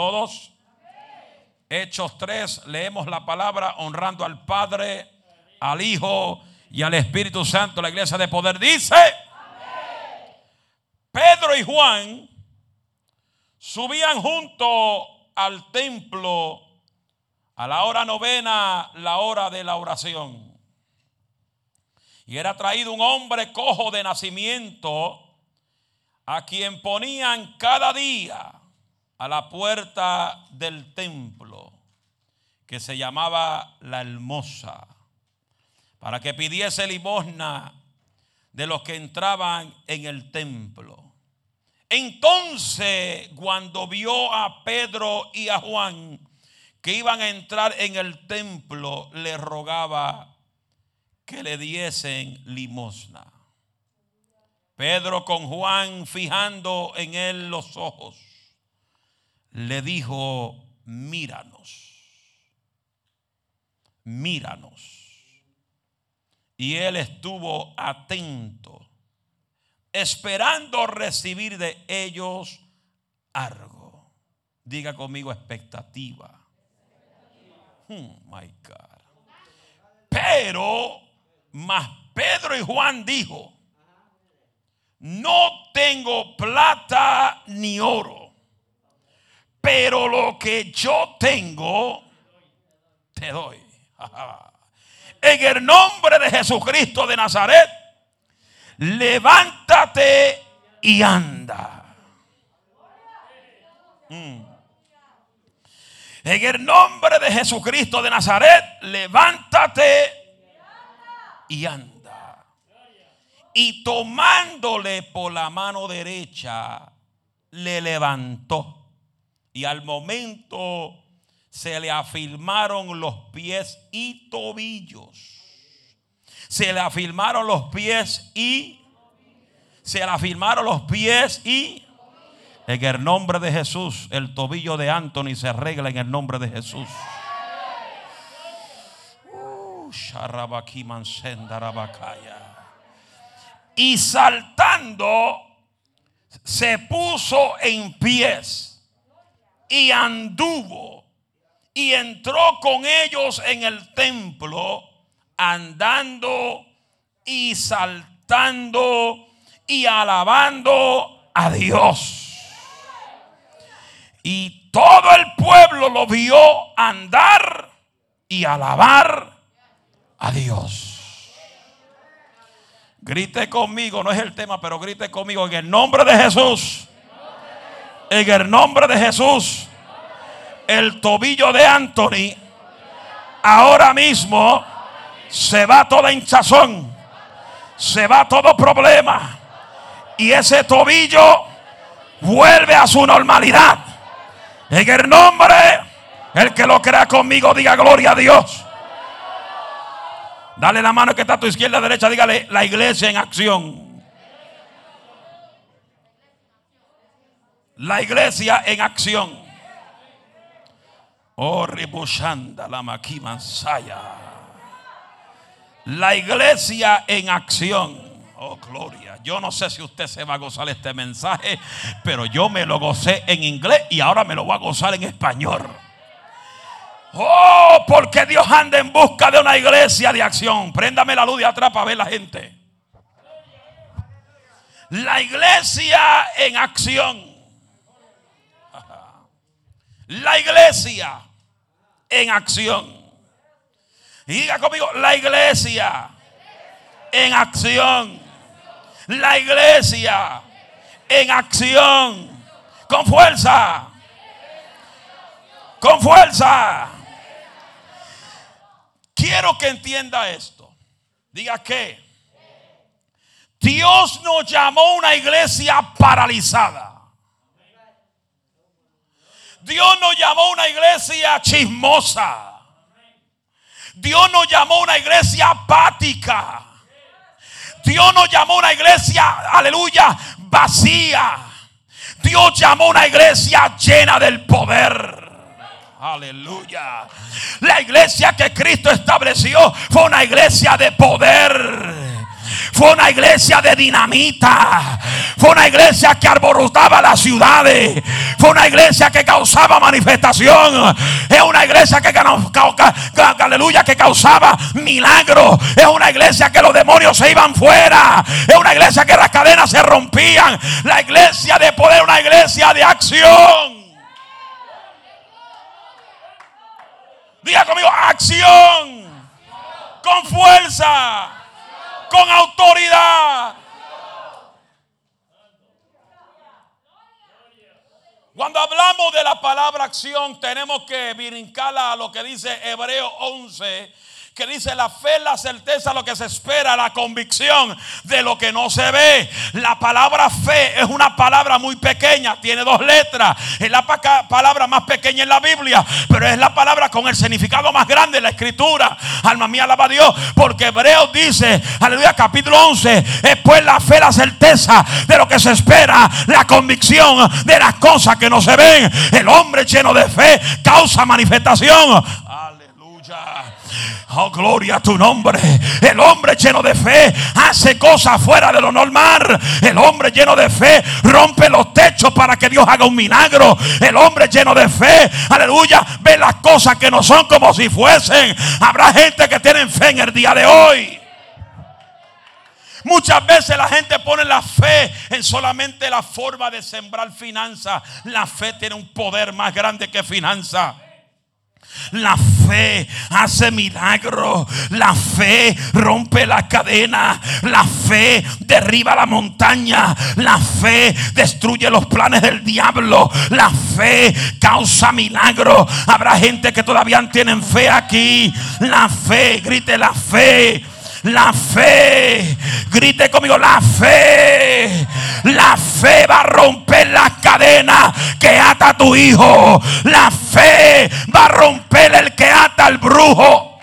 Todos. Hechos 3, leemos la palabra honrando al Padre, al Hijo y al Espíritu Santo. La iglesia de poder dice, Pedro y Juan subían junto al templo a la hora novena, la hora de la oración. Y era traído un hombre cojo de nacimiento a quien ponían cada día a la puerta del templo, que se llamaba la hermosa, para que pidiese limosna de los que entraban en el templo. Entonces, cuando vio a Pedro y a Juan que iban a entrar en el templo, le rogaba que le diesen limosna. Pedro con Juan fijando en él los ojos le dijo, míranos, míranos. Y él estuvo atento, esperando recibir de ellos algo. Diga conmigo expectativa. Hmm, my God. Pero, más Pedro y Juan dijo, no tengo plata ni oro pero lo que yo tengo, te doy. En el nombre de Jesucristo de Nazaret, levántate y anda. Mm. En el nombre de Jesucristo de Nazaret, levántate y anda. Y tomándole por la mano derecha, le levantó y al momento se le afirmaron los pies y tobillos. Se le afirmaron los pies y se le afirmaron los pies y en el nombre de Jesús el tobillo de Anthony se arregla en el nombre de Jesús. Uh, y saltando se puso en pies y anduvo y entró con ellos en el templo andando y saltando y alabando a Dios. Y todo el pueblo lo vio andar y alabar a Dios. Grite conmigo, no es el tema, pero grite conmigo en el nombre de Jesús. En el nombre de Jesús, el tobillo de Anthony ahora mismo se va toda hinchazón, se va todo problema. Y ese tobillo vuelve a su normalidad. En el nombre, el que lo crea conmigo, diga gloria a Dios. Dale la mano que está a tu izquierda, derecha, dígale la iglesia en acción. La iglesia en acción. Oh, ribushanda la maquimansaya. La iglesia en acción. Oh, gloria. Yo no sé si usted se va a gozar este mensaje, pero yo me lo gocé en inglés y ahora me lo voy a gozar en español. Oh, porque Dios anda en busca de una iglesia de acción. Préndame la luz de atrás para ver la gente. La iglesia en acción. La iglesia en acción. diga conmigo, la iglesia en acción. La iglesia en acción. Con fuerza. Con fuerza. Quiero que entienda esto. Diga que Dios nos llamó una iglesia paralizada. Dios nos llamó una iglesia chismosa. Dios nos llamó una iglesia apática. Dios nos llamó una iglesia, aleluya, vacía. Dios llamó una iglesia llena del poder. Aleluya. La iglesia que Cristo estableció fue una iglesia de poder fue una iglesia de dinamita. Fue una iglesia que arborotaba las ciudades. Fue una iglesia que causaba manifestación. Es una iglesia que, aleluya, que causaba milagros. Es una iglesia que los demonios se iban fuera. Es una iglesia que las cadenas se rompían. La iglesia de poder, una iglesia de acción. Diga conmigo, acción. Con fuerza. Con autoridad. Cuando hablamos de la palabra acción, tenemos que brincarla a lo que dice Hebreo 11, que dice la fe, la certeza, lo que se espera, la convicción de lo que no se ve. La palabra fe es una palabra muy pequeña, tiene dos letras. Es la palabra más pequeña en la Biblia, pero es la palabra con el significado más grande en la escritura. Alma mía, alaba a Dios, porque Hebreos dice, aleluya, capítulo 11, es pues la fe, la certeza de lo que se espera, la convicción de las cosas que no se ven. El hombre lleno de fe causa manifestación. Aleluya. Oh, gloria a tu nombre. El hombre lleno de fe hace cosas fuera de lo normal. El hombre lleno de fe rompe los techos para que Dios haga un milagro. El hombre lleno de fe, aleluya, ve las cosas que no son como si fuesen. Habrá gente que tiene fe en el día de hoy. Muchas veces la gente pone la fe en solamente la forma de sembrar finanzas. La fe tiene un poder más grande que finanzas. La fe hace milagros. La fe rompe la cadena. La fe derriba la montaña. La fe destruye los planes del diablo. La fe causa milagros. Habrá gente que todavía tienen fe aquí. La fe, grite la fe. La fe, grite conmigo, la fe. La fe va a romper la cadena que ata a tu hijo. La fe va a romper el que ata al brujo.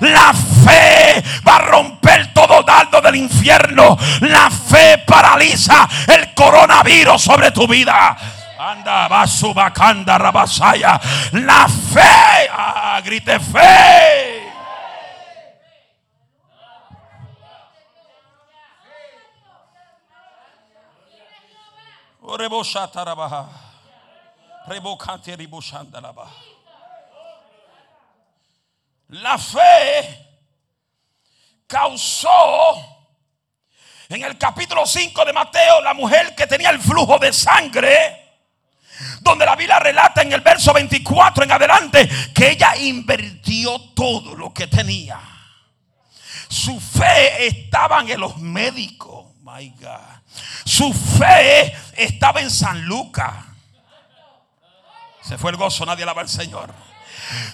La fe va a romper todo dardo del infierno. La fe paraliza el coronavirus sobre tu vida. Anda, va su bacanda, rabasaya. La fe, ah, grite fe. La fe causó en el capítulo 5 de Mateo la mujer que tenía el flujo de sangre. Donde la Biblia relata en el verso 24 en adelante que ella invirtió todo lo que tenía. Su fe estaba en los médicos. Su fe estaba en San Lucas. Se fue el gozo, nadie alaba al Señor.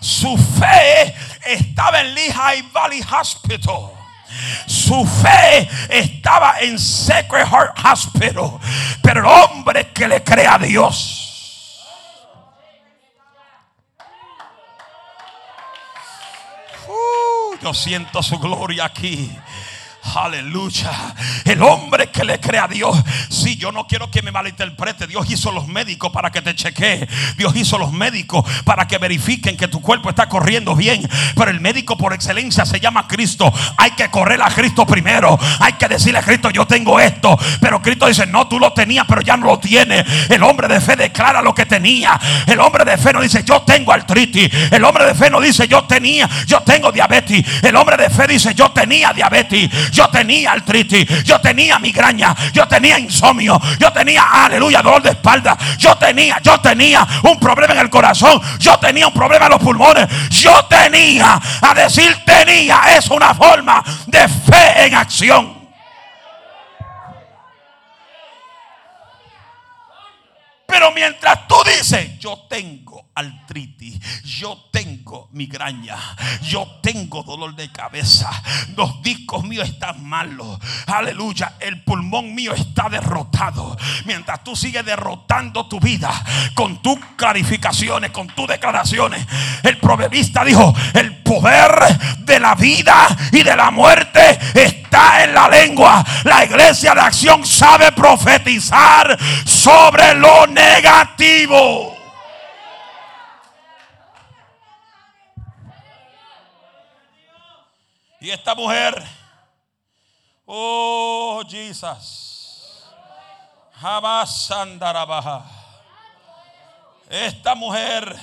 Su fe estaba en Lehigh Valley Hospital. Su fe estaba en Sacred Heart Hospital. Pero el hombre que le cree a Dios. Uh, yo siento su gloria aquí. Aleluya. El hombre que le cree a Dios. Si yo no quiero que me malinterprete. Dios hizo los médicos para que te chequee. Dios hizo los médicos para que verifiquen que tu cuerpo está corriendo bien. Pero el médico por excelencia se llama Cristo. Hay que correr a Cristo primero. Hay que decirle a Cristo, yo tengo esto. Pero Cristo dice, no, tú lo tenías, pero ya no lo tienes. El hombre de fe declara lo que tenía. El hombre de fe no dice, yo tengo artritis. El hombre de fe no dice, yo tenía, yo tengo diabetes. El hombre de fe dice, yo tenía diabetes. Yo tenía artritis, yo tenía migraña, yo tenía insomnio, yo tenía, aleluya, dolor de espalda. Yo tenía, yo tenía un problema en el corazón, yo tenía un problema en los pulmones, yo tenía, a decir tenía, es una forma de fe en acción. Pero mientras tú dices, yo tengo artritis, yo tengo migraña, yo tengo dolor de cabeza, los discos míos están malos, aleluya, el pulmón mío está derrotado. Mientras tú sigues derrotando tu vida con tus clarificaciones, con tus declaraciones, el proverbista dijo, el poder de la vida y de la muerte está en la lengua. La iglesia de acción sabe profetizar sobre lo negativo. Y esta mujer Oh, Jesus. Jamás andará baja. Esta mujer,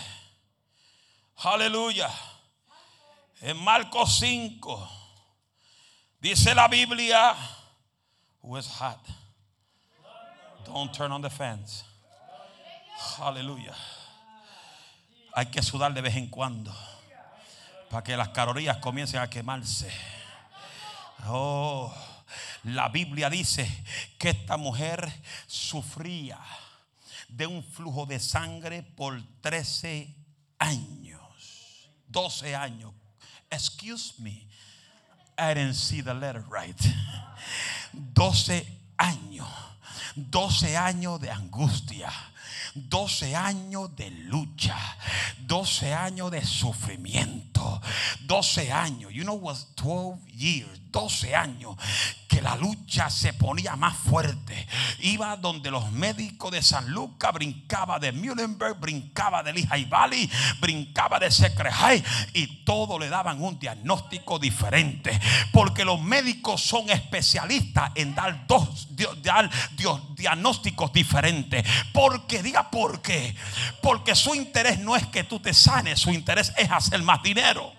aleluya, en Marcos 5, dice la Biblia, who is hot. Don't turn on the fans. Aleluya. Hay que sudar de vez en cuando para que las calorías comiencen a quemarse. Oh, la Biblia dice que esta mujer sufría de un flujo de sangre por 13 años. 12 años. Excuse me. I didn't see the letter right. 12 años. 12 años de angustia. 12 años de lucha, 12 años de sufrimiento, 12 años, you know what 12 years, 12 años que la lucha se ponía más fuerte. Iba donde los médicos de San Lucas brincaba de Muhlenberg, brincaba de Lehigh Valley, brincaba de Secret High y todo le daban un diagnóstico diferente, porque los médicos son especialistas en dar dos dar diagnósticos diferentes. Porque diga por qué, porque su interés no es que tú te sanes, su interés es hacer más dinero.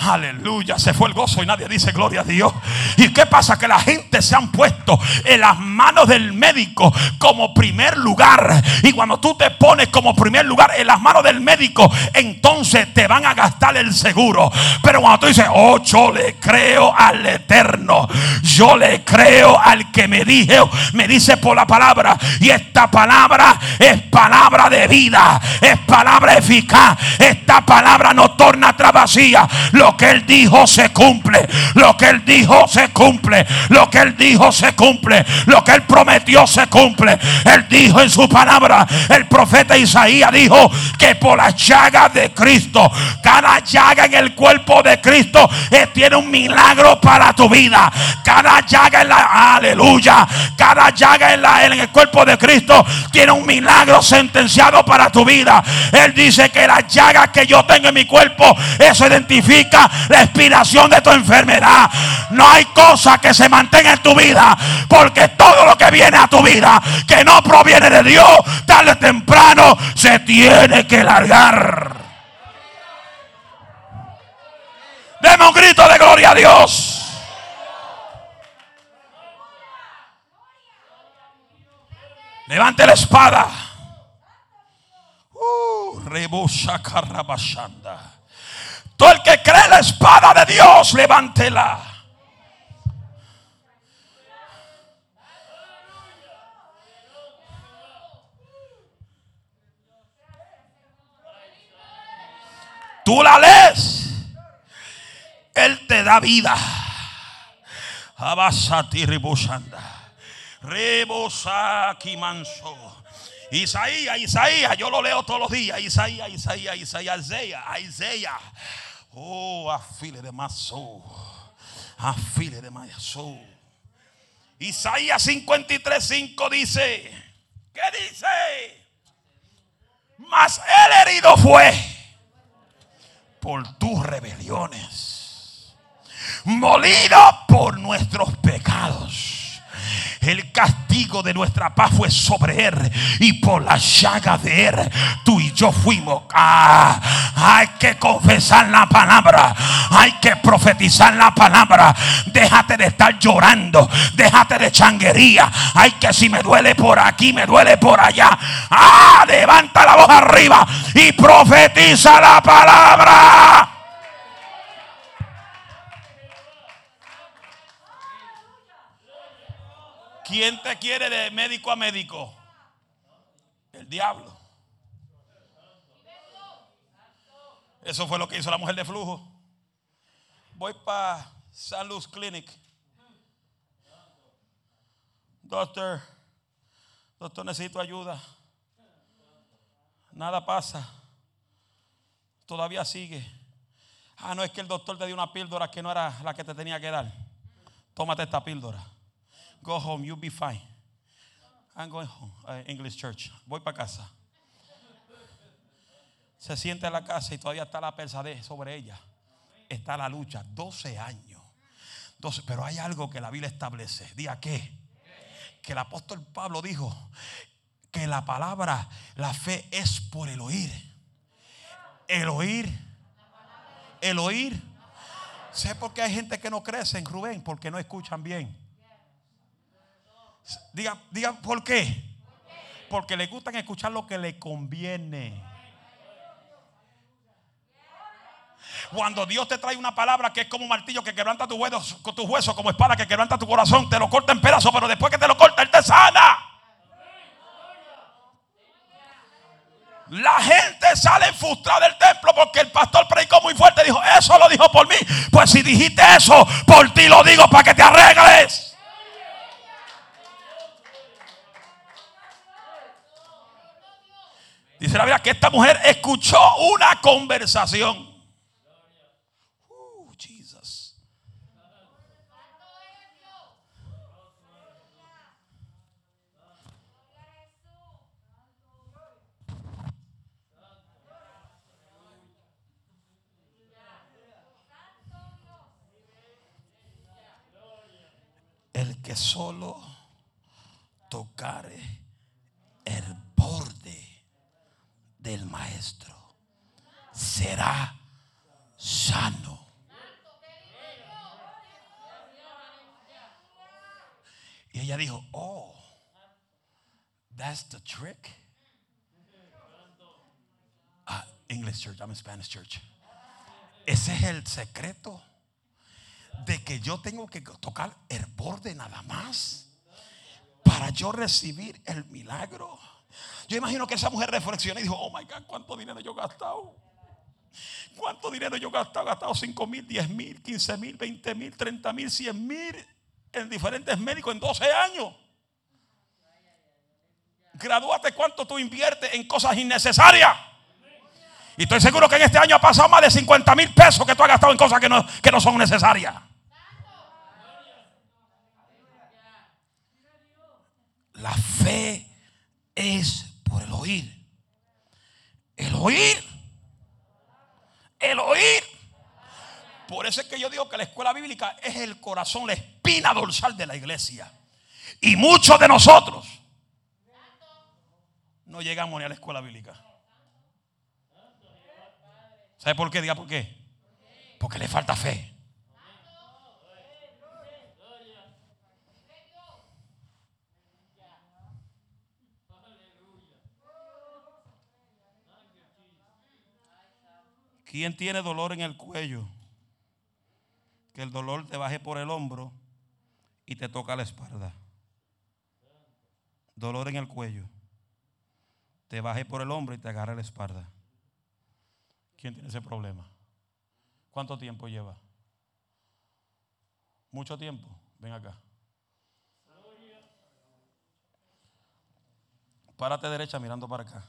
Aleluya, se fue el gozo y nadie dice gloria a Dios. ¿Y qué pasa? Que la gente se han puesto en las manos del médico como primer lugar. Y cuando tú te pones como primer lugar en las manos del médico, entonces te van a gastar el seguro. Pero cuando tú dices, oh, yo le creo al eterno, yo le creo al que me dijo, me dice por la palabra. Y esta palabra es palabra de vida, es palabra eficaz. Esta palabra no torna atrás vacía. Lo que él dijo se cumple. Lo que él dijo se cumple. Lo que él dijo se cumple. Lo que él prometió se cumple. Él dijo en su palabra, el profeta Isaías dijo que por la llaga de Cristo, cada llaga en el cuerpo de Cristo eh, tiene un milagro para tu vida. Cada llaga en la aleluya, cada llaga en, la, en el cuerpo de Cristo tiene un milagro sentenciado para tu vida. Él dice que la llaga que yo tengo en mi cuerpo, eso identifica la expiración de tu enfermedad. No hay cosa que se mantenga en tu vida, porque todo lo que viene a tu vida, que no proviene de Dios, tarde o temprano se tiene que largar. Deme un grito de gloria a Dios. Levante la espada. Uh, carrabashanda. Todo el que cree la espada de Dios, levántela. Tú la lees. Él te da vida. Abasati ribosanda. Rebosaki manso. Isaías, Isaías, yo lo leo todos los días. Isaías, Isaías, Isaías, Isaías, Isaías. Oh, I feel it in my soul. I feel. Isaías 53, 5 dice, ¿qué dice? Mas el herido fue por tus rebeliones, molido por nuestros pecados el castigo de nuestra paz fue sobre él. Y por la llaga de él, tú y yo fuimos. Ah, hay que confesar la palabra. Hay que profetizar la palabra. Déjate de estar llorando. Déjate de changuería. Hay que si me duele por aquí, me duele por allá. Ah, levanta la voz arriba y profetiza la palabra. ¿Quién te quiere de médico a médico? El diablo. Eso fue lo que hizo la mujer de flujo. Voy para San Luz Clinic. Doctor, doctor, necesito ayuda. Nada pasa. Todavía sigue. Ah, no es que el doctor te dio una píldora que no era la que te tenía que dar. Tómate esta píldora. Go home, you'll be fine. I'm going home. Uh, English church. Voy para casa. Se siente en la casa y todavía está la pesadez sobre ella. Está la lucha. 12 años. Pero hay algo que la Biblia establece. Diga qué. Que el apóstol Pablo dijo que la palabra, la fe es por el oír. El oír. El oír. Sé por qué hay gente que no crece en Rubén, porque no escuchan bien. Diga, diga por qué. Porque le gustan escuchar lo que le conviene. Cuando Dios te trae una palabra que es como un martillo que quebranta tus huesos, tus huesos, como espada que quebranta tu corazón, te lo corta en pedazos, pero después que te lo corta, Él te sana. La gente sale frustrada del templo porque el pastor predicó muy fuerte. Dijo, eso lo dijo por mí. Pues si dijiste eso, por ti lo digo para que te arregles. Dice la Biblia que esta mujer escuchó una conversación. el que solo tocare el borde del maestro será sano. Y ella dijo, oh, that's the trick. Ah, English church, I'm a Spanish church. Ese es el secreto de que yo tengo que tocar el borde nada más para yo recibir el milagro. Yo imagino que esa mujer reflexionó y dijo, oh my God, ¿cuánto dinero yo he gastado? ¿Cuánto dinero yo he gastado? He gastado 5 mil, 10 mil, 15 mil, 20 mil, 30 mil, 100 mil en diferentes médicos en 12 años. Gradúate cuánto tú inviertes en cosas innecesarias. Y estoy seguro que en este año ha pasado más de 50 mil pesos que tú has gastado en cosas que no, que no son necesarias. La fe es por el oír. El oír. El oír. Por eso es que yo digo que la escuela bíblica es el corazón, la espina dorsal de la iglesia. Y muchos de nosotros no llegamos ni a la escuela bíblica. ¿Sabe por qué? Diga por qué. Porque le falta fe. ¿Quién tiene dolor en el cuello? Que el dolor te baje por el hombro y te toca la espalda. Dolor en el cuello. Te baje por el hombro y te agarra la espalda. ¿Quién tiene ese problema? ¿Cuánto tiempo lleva? Mucho tiempo. Ven acá. Párate derecha mirando para acá.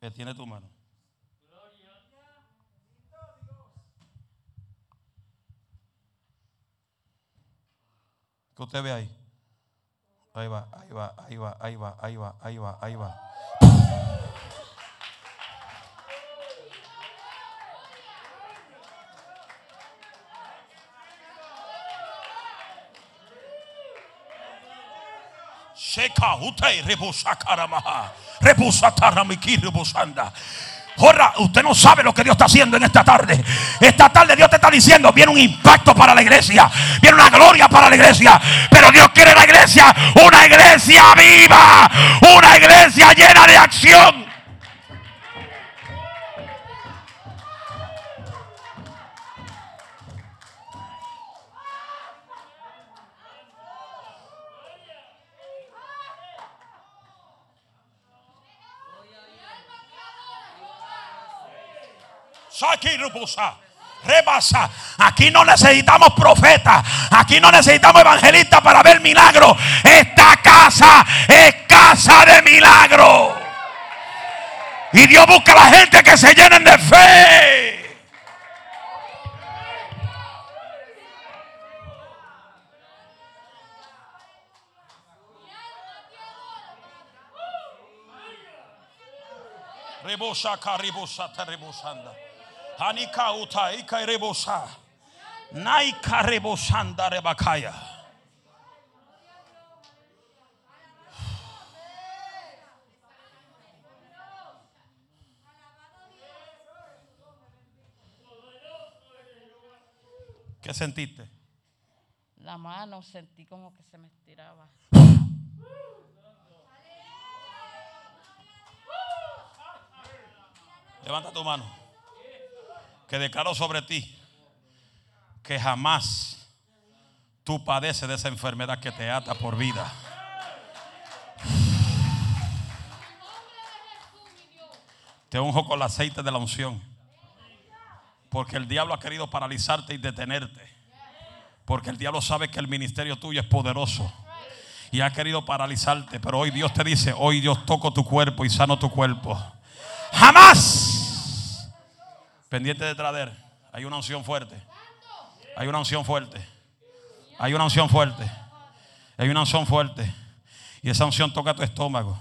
Que tiene tu mano. Que usted ve ahí. Ahí va, ahí va, ahí va, ahí va, ahí va, ahí va, ahí va. Sheka utay rebusa karamaha. Jorra, usted no sabe lo que Dios está haciendo en esta tarde. Esta tarde Dios te está diciendo, viene un impacto para la iglesia, viene una gloria para la iglesia, pero Dios quiere la iglesia, una iglesia viva, una iglesia llena de acción. Rebasa. Aquí no necesitamos profetas. Aquí no necesitamos evangelistas para ver milagros. Esta casa es casa de milagros. Y Dios busca a la gente que se llenen de fe. Rebosa, caribosa, rebosanda. Naika rebosanda rebakaya. ¿Qué sentiste? La mano sentí como que se me estiraba. Levanta tu mano. Que declaro sobre ti que jamás tú padeces de esa enfermedad que te ata por vida. Te unjo con el aceite de la unción. Porque el diablo ha querido paralizarte y detenerte. Porque el diablo sabe que el ministerio tuyo es poderoso. Y ha querido paralizarte. Pero hoy Dios te dice, hoy Dios toco tu cuerpo y sano tu cuerpo. Jamás. Pendiente de traer. Hay una unción fuerte. Hay una unción fuerte. Hay una unción fuerte. Hay una unción fuerte. Y esa unción toca tu estómago.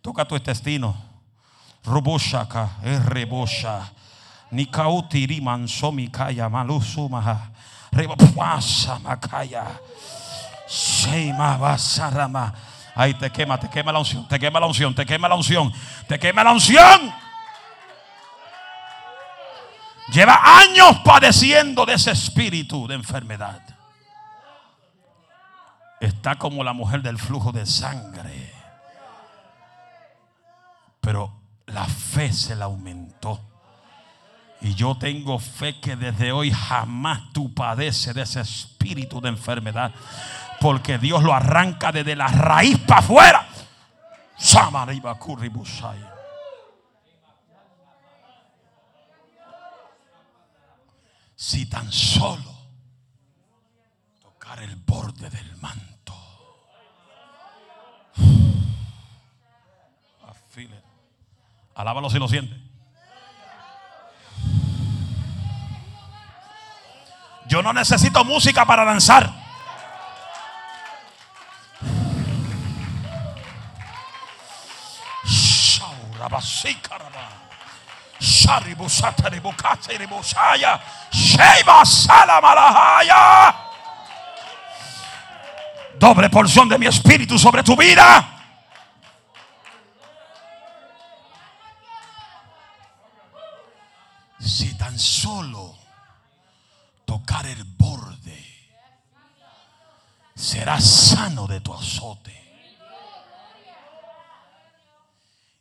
Toca tu intestino. Rubushaka, rebusha. Nikautiri mansomikaya malusumaha. Rebapasa makaya. Sheima basarama. Ahí te quema, te quema la unción, te quema la unción, te quema la unción, te quema la unción. Lleva años padeciendo de ese espíritu de enfermedad. Está como la mujer del flujo de sangre. Pero la fe se la aumentó. Y yo tengo fe que desde hoy jamás tú padeces de ese espíritu de enfermedad. Porque Dios lo arranca desde la raíz para afuera. Si tan solo tocar el borde del manto. It. Alábalo si lo siente. Yo no necesito música para danzar. Doble porción de mi espíritu sobre tu vida. Si tan solo tocar el borde, serás sano de tu azote.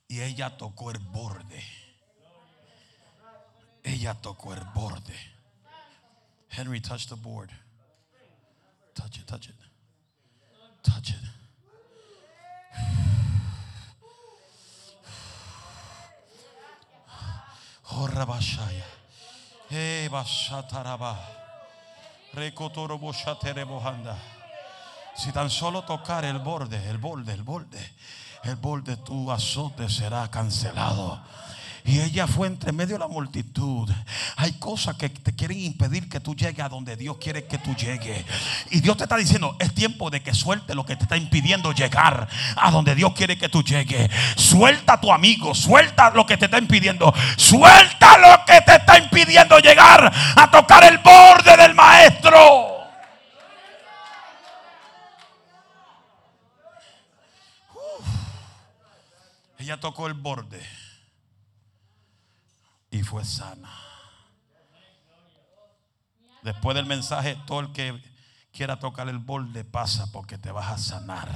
Y ella tocó el borde. Ella tocó el borde. Henry, touch the board. Touch it, touch it. Touch it. Horabashaya. Eh, bashataraba. Rekotorobohaterebohanda. Si tan solo tocar el borde, el borde, el borde, el borde, tu azote será cancelado. Y ella fue entre medio de la multitud. Hay cosas que te quieren impedir que tú llegues a donde Dios quiere que tú llegues. Y Dios te está diciendo, es tiempo de que suelte lo que te está impidiendo llegar a donde Dios quiere que tú llegues. Suelta a tu amigo, suelta lo que te está impidiendo. Suelta lo que te está impidiendo llegar a tocar el borde del maestro. Ella tocó el borde y fue sana. Después del mensaje, todo el que quiera tocar el borde pasa porque te vas a sanar.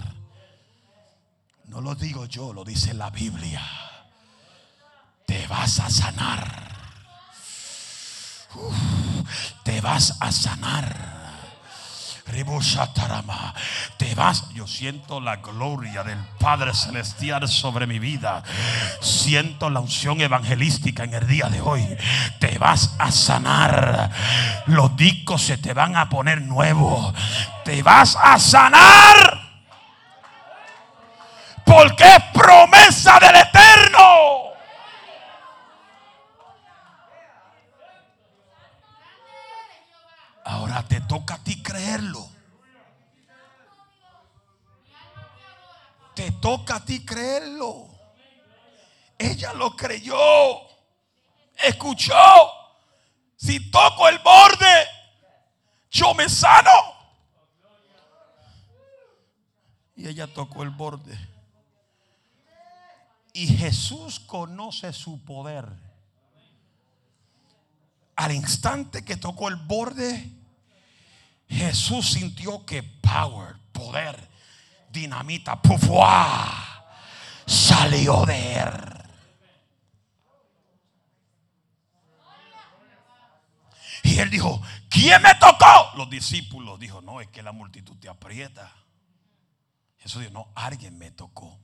No lo digo yo, lo dice la Biblia. Te vas a sanar. Te vas a sanar. Te vas. Yo siento la gloria del Padre Celestial sobre mi vida. Siento la unción evangelística en el día de hoy. Te vas a sanar. Los discos se te van a poner nuevos. Te vas a sanar. Porque es promesa del Eterno. Ahora te toca a ti creerlo. Te toca a ti creerlo. Ella lo creyó. Escuchó. Si toco el borde, yo me sano. Y ella tocó el borde. Y Jesús conoce su poder. Al instante que tocó el borde, Jesús sintió que power, poder, dinamita, pufuá, salió de él. Y él dijo, ¿quién me tocó? Los discípulos dijo, no, es que la multitud te aprieta. Jesús dijo, no, alguien me tocó.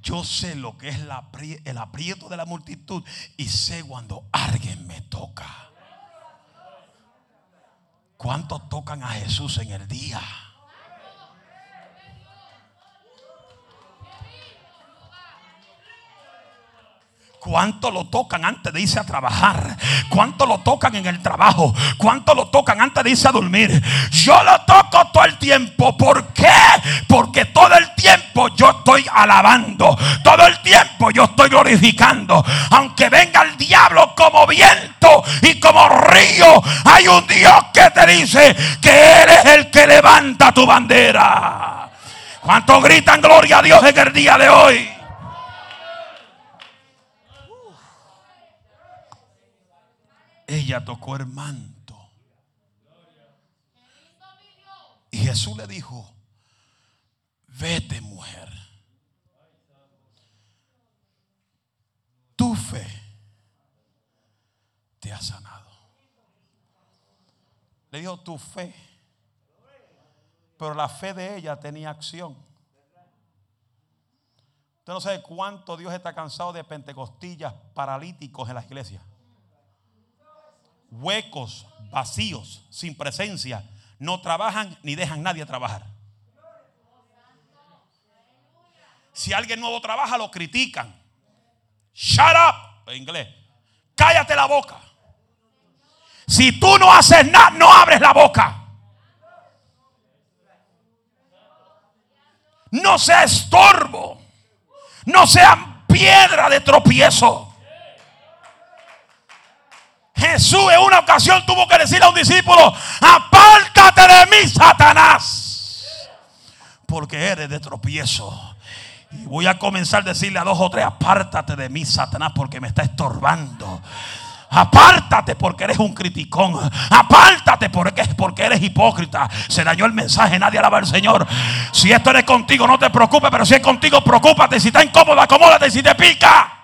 Yo sé lo que es el aprieto de la multitud y sé cuando alguien me toca. ¿Cuántos tocan a Jesús en el día? ¿Cuánto lo tocan antes de irse a trabajar? ¿Cuánto lo tocan en el trabajo? ¿Cuánto lo tocan antes de irse a dormir? Yo lo toco todo el tiempo. ¿Por qué? Porque todo el tiempo yo estoy alabando. Todo el tiempo yo estoy glorificando. Aunque venga el diablo como viento y como río, hay un Dios que te dice que eres el que levanta tu bandera. ¿Cuánto gritan gloria a Dios en el día de hoy? Ella tocó el manto. Y Jesús le dijo, vete mujer. Tu fe te ha sanado. Le dijo tu fe. Pero la fe de ella tenía acción. Usted no sabe cuánto Dios está cansado de pentecostillas paralíticos en las iglesias huecos, vacíos, sin presencia, no trabajan ni dejan nadie trabajar. Si alguien nuevo trabaja, lo critican. Shut up, en inglés. Cállate la boca. Si tú no haces nada, no abres la boca. No sea estorbo. No sean piedra de tropiezo. Jesús en una ocasión tuvo que decirle a un discípulo, apártate de mí, Satanás, porque eres de tropiezo. Y voy a comenzar a decirle a dos o tres, apártate de mí, Satanás, porque me está estorbando. Apártate porque eres un criticón. Apártate porque, porque eres hipócrita. Se dañó el mensaje, nadie alaba al Señor. Si esto eres contigo, no te preocupes, pero si es contigo, preocúpate. Si está incómodo, acomódate. Si te pica,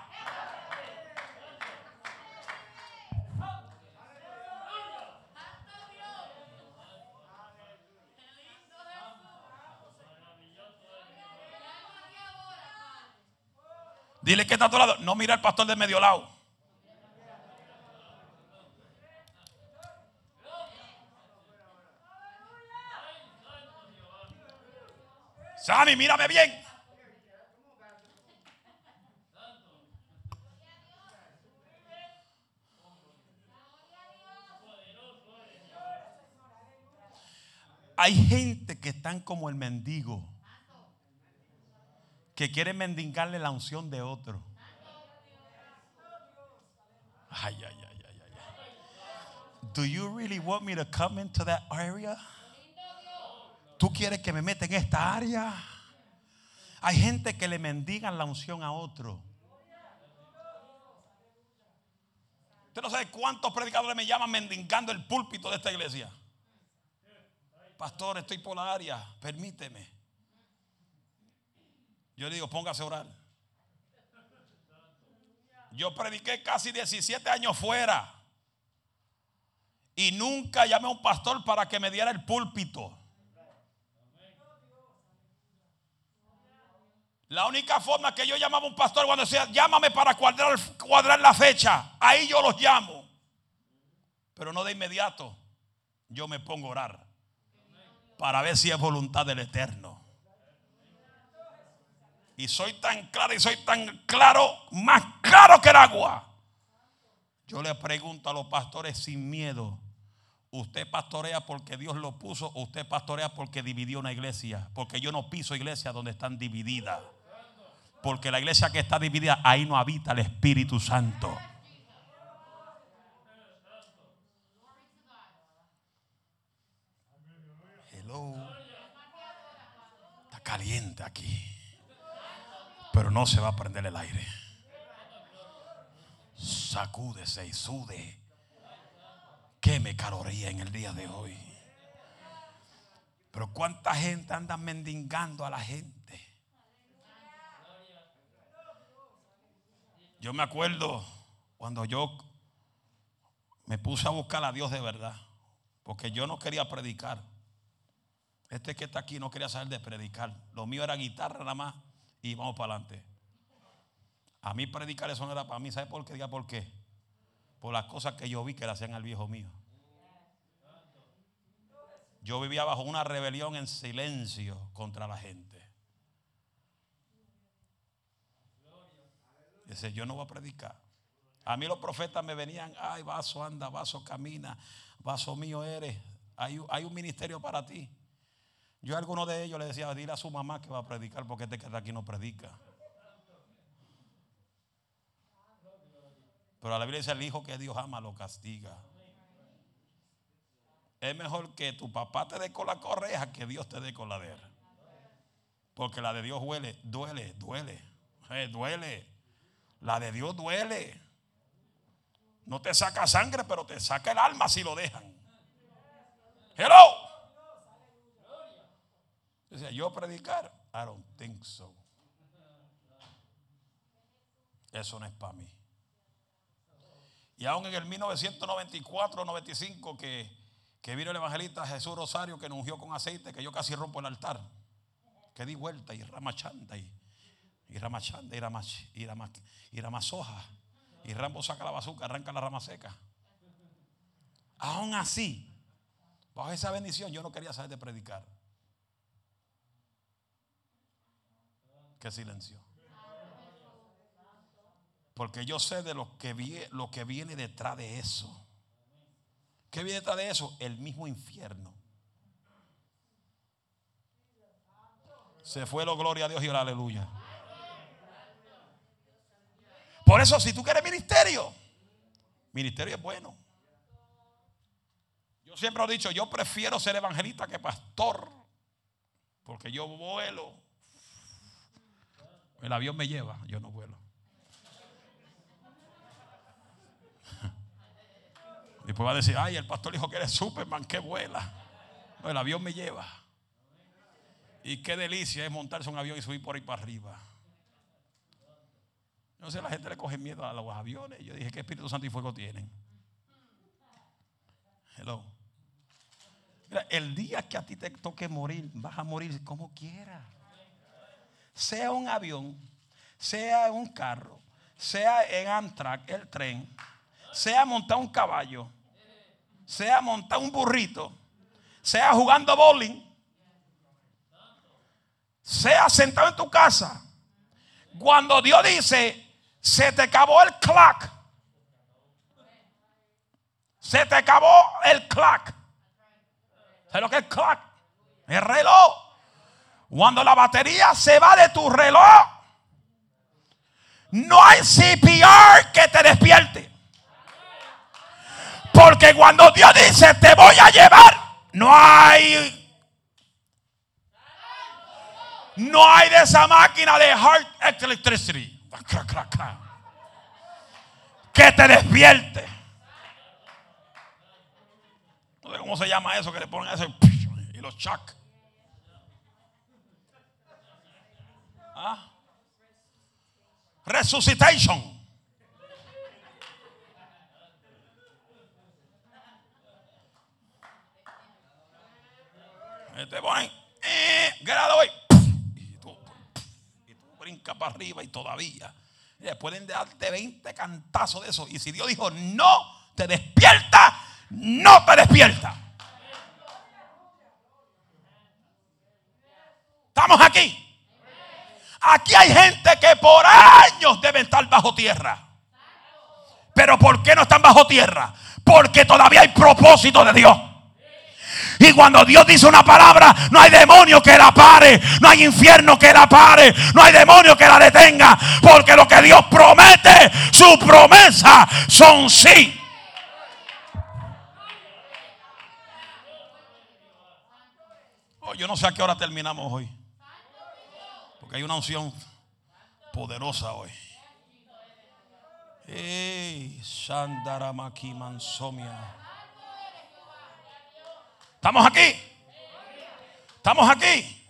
Dile que está a tu lado. No mira al pastor de medio lado. Sammy, mírame bien. Hay gente que están como el mendigo que quiere mendigarle la unción de otro. Ay, ay, ay, ay, ay. Do you really want me to come into that area? ¿Tú quieres que me meta en esta área? Hay gente que le mendigan la unción a otro. Usted no sabe cuántos predicadores me llaman mendigando el púlpito de esta iglesia. Pastor, estoy por la área, permíteme. Yo le digo, póngase a orar. Yo prediqué casi 17 años fuera. Y nunca llamé a un pastor para que me diera el púlpito. La única forma que yo llamaba a un pastor cuando decía, llámame para cuadrar, cuadrar la fecha, ahí yo los llamo. Pero no de inmediato. Yo me pongo a orar para ver si es voluntad del Eterno. Y soy tan claro y soy tan claro, más claro que el agua. Yo le pregunto a los pastores sin miedo. ¿Usted pastorea porque Dios lo puso o usted pastorea porque dividió una iglesia? Porque yo no piso iglesias donde están divididas. Porque la iglesia que está dividida, ahí no habita el Espíritu Santo. Hello. Está caliente aquí. Pero no se va a prender el aire. Sacúdese y sude. Queme caloría en el día de hoy. Pero cuánta gente anda mendigando a la gente. Yo me acuerdo cuando yo me puse a buscar a Dios de verdad. Porque yo no quería predicar. Este que está aquí no quería saber de predicar. Lo mío era guitarra nada más y vamos para adelante. A mí predicar eso no era para mí. ¿Sabe por qué? Diga por qué. Por las cosas que yo vi que le hacían al viejo mío. Yo vivía bajo una rebelión en silencio contra la gente. Dice, yo no voy a predicar. A mí los profetas me venían, ay, vaso anda, vaso camina, vaso mío eres. Hay, hay un ministerio para ti. Yo a alguno de ellos le decía, dile a su mamá que va a predicar porque este que está aquí no predica. Pero a la Biblia dice, el hijo que Dios ama lo castiga. Es mejor que tu papá te dé con la correja que Dios te dé con la de él. Porque la de Dios duele, duele, duele, eh, duele. La de Dios duele. No te saca sangre, pero te saca el alma si lo dejan. Hello. Yo predicar, I don't think so. Eso no es para mí. Y aún en el 1994-95 que, que vino el evangelista Jesús Rosario que nos ungió con aceite, que yo casi rompo el altar, que di vuelta y ramachanda y, y ramachanda y ramach, y, rama, y y Rambo saca la bazooka, arranca la rama seca. Aún así, bajo esa bendición yo no quería saber de predicar. Qué silencio. Porque yo sé de lo que, viene, lo que viene detrás de eso. ¿Qué viene detrás de eso? El mismo infierno. Se fue lo gloria a Dios y aleluya. Por eso, si tú quieres ministerio, ministerio es bueno. Yo siempre he dicho, yo prefiero ser evangelista que pastor. Porque yo vuelo. El avión me lleva, yo no vuelo. Después va a decir, ay, el pastor dijo que eres Superman, que vuela. el avión me lleva. Y qué delicia es montarse un avión y subir por ahí para arriba. No sé, la gente le coge miedo a los aviones. Yo dije, ¿qué Espíritu Santo y Fuego tienen? Hello. Mira, el día que a ti te toque morir, vas a morir como quieras. Sea un avión, sea un carro, sea en Amtrak, el tren, sea montar un caballo, sea montar un burrito, sea jugando bowling, sea sentado en tu casa. Cuando Dios dice, se te acabó el clock. Se te acabó el clock. ¿Sabes lo que es clock? El reloj. Cuando la batería se va de tu reloj, no hay CPR que te despierte. Porque cuando Dios dice te voy a llevar, no hay no hay de esa máquina de heart electricity que te despierte. Cómo se llama eso que le ponen ese y los chuck. ¿Ah? Resucitation. Te ponen, eh, grado hoy brinca para arriba y todavía. pueden darte 20 cantazos de eso. Y si Dios dijo, no te despierta, no te despierta. Estamos aquí. Aquí hay gente por años deben estar bajo tierra. Pero ¿por qué no están bajo tierra? Porque todavía hay propósito de Dios. Y cuando Dios dice una palabra, no hay demonio que la pare, no hay infierno que la pare, no hay demonio que la detenga, porque lo que Dios promete, su promesa son sí. Oh, yo no sé a qué hora terminamos hoy. Porque hay una unción poderosa hoy. Ey, Shandaramaki Mansomia. ¿Estamos aquí? ¿Estamos aquí?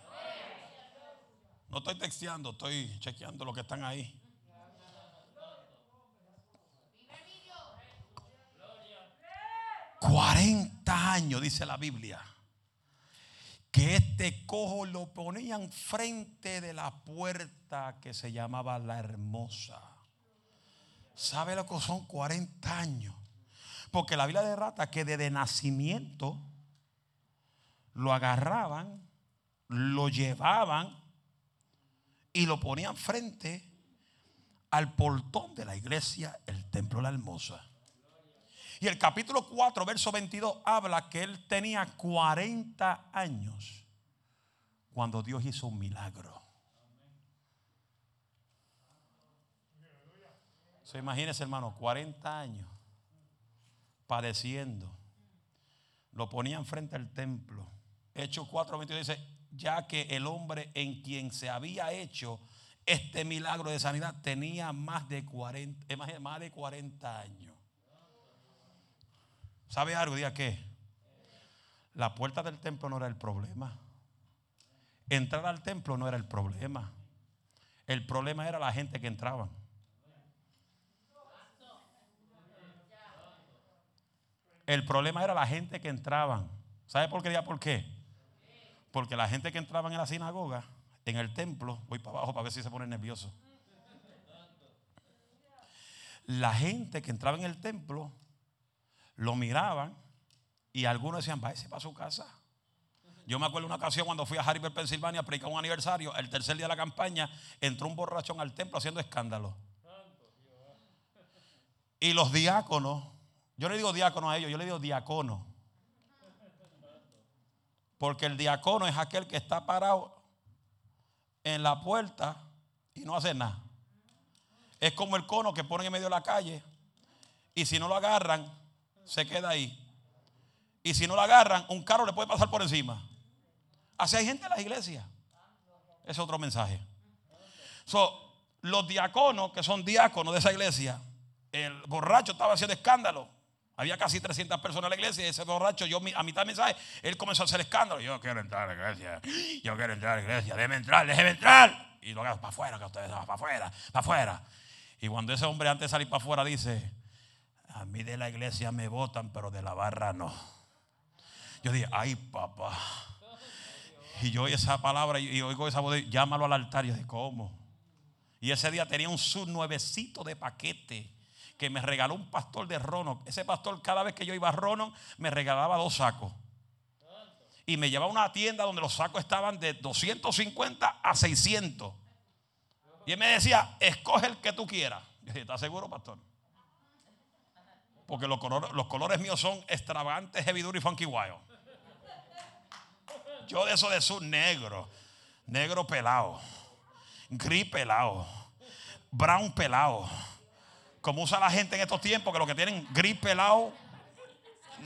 No estoy texteando, estoy chequeando lo que están ahí. Cuarenta años, dice la Biblia, que este cojo lo ponían frente de la puerta que se llamaba la hermosa. ¿Sabe lo que son 40 años? Porque la Biblia rata que desde nacimiento lo agarraban, lo llevaban y lo ponían frente al portón de la iglesia, el templo de la hermosa. Y el capítulo 4, verso 22, habla que él tenía 40 años cuando Dios hizo un milagro. Se imagínese, hermano, 40 años padeciendo. Lo ponían frente al templo. Hechos 4, 22 dice, ya que el hombre en quien se había hecho este milagro de sanidad tenía más de 40, eh, más de 40 años. ¿Sabe algo? Diga que la puerta del templo no era el problema. Entrar al templo no era el problema. El problema era la gente que entraba. El problema era la gente que entraban. ¿Sabe por qué? ¿Por qué? Porque la gente que entraba en la sinagoga, en el templo, voy para abajo para ver si se pone nervioso. La gente que entraba en el templo lo miraban y algunos decían, váyase para su casa. Yo me acuerdo una ocasión cuando fui a Harrisburg, Pensilvania, a predicar un aniversario, el tercer día de la campaña, entró un borrachón al templo haciendo escándalo. Y los diáconos yo le digo diácono a ellos, yo le digo diácono. Porque el diácono es aquel que está parado en la puerta y no hace nada. Es como el cono que ponen en medio de la calle y si no lo agarran, se queda ahí. Y si no lo agarran, un carro le puede pasar por encima. Así hay gente en las iglesias. Ese es otro mensaje. los diáconos, que son diáconos de esa iglesia, el borracho estaba haciendo escándalo. Había casi 300 personas en la iglesia y ese borracho, yo a mitad del mensaje, él comenzó a hacer escándalo. Yo quiero entrar a la iglesia, yo quiero entrar a la iglesia, déjeme entrar, déjeme entrar. Y lo hago para afuera, que ustedes van para afuera, para afuera. Y cuando ese hombre antes de salir para afuera dice, a mí de la iglesia me votan, pero de la barra no. Yo dije, ay papá. Y yo oí esa palabra y oigo esa voz, llámalo al altar. Yo dije, ¿cómo? Y ese día tenía un sub nuevecito de paquete que me regaló un pastor de Rono. Ese pastor cada vez que yo iba a Rono me regalaba dos sacos. Y me llevaba a una tienda donde los sacos estaban de 250 a 600. Y él me decía, escoge el que tú quieras. Yo dije, ¿estás seguro, pastor? Porque los colores, los colores míos son extravagantes, heavy duty, funky wild. Yo de eso de sur negro, negro pelado, gris pelado, brown pelado como usa la gente en estos tiempos, que lo que tienen gris pelado.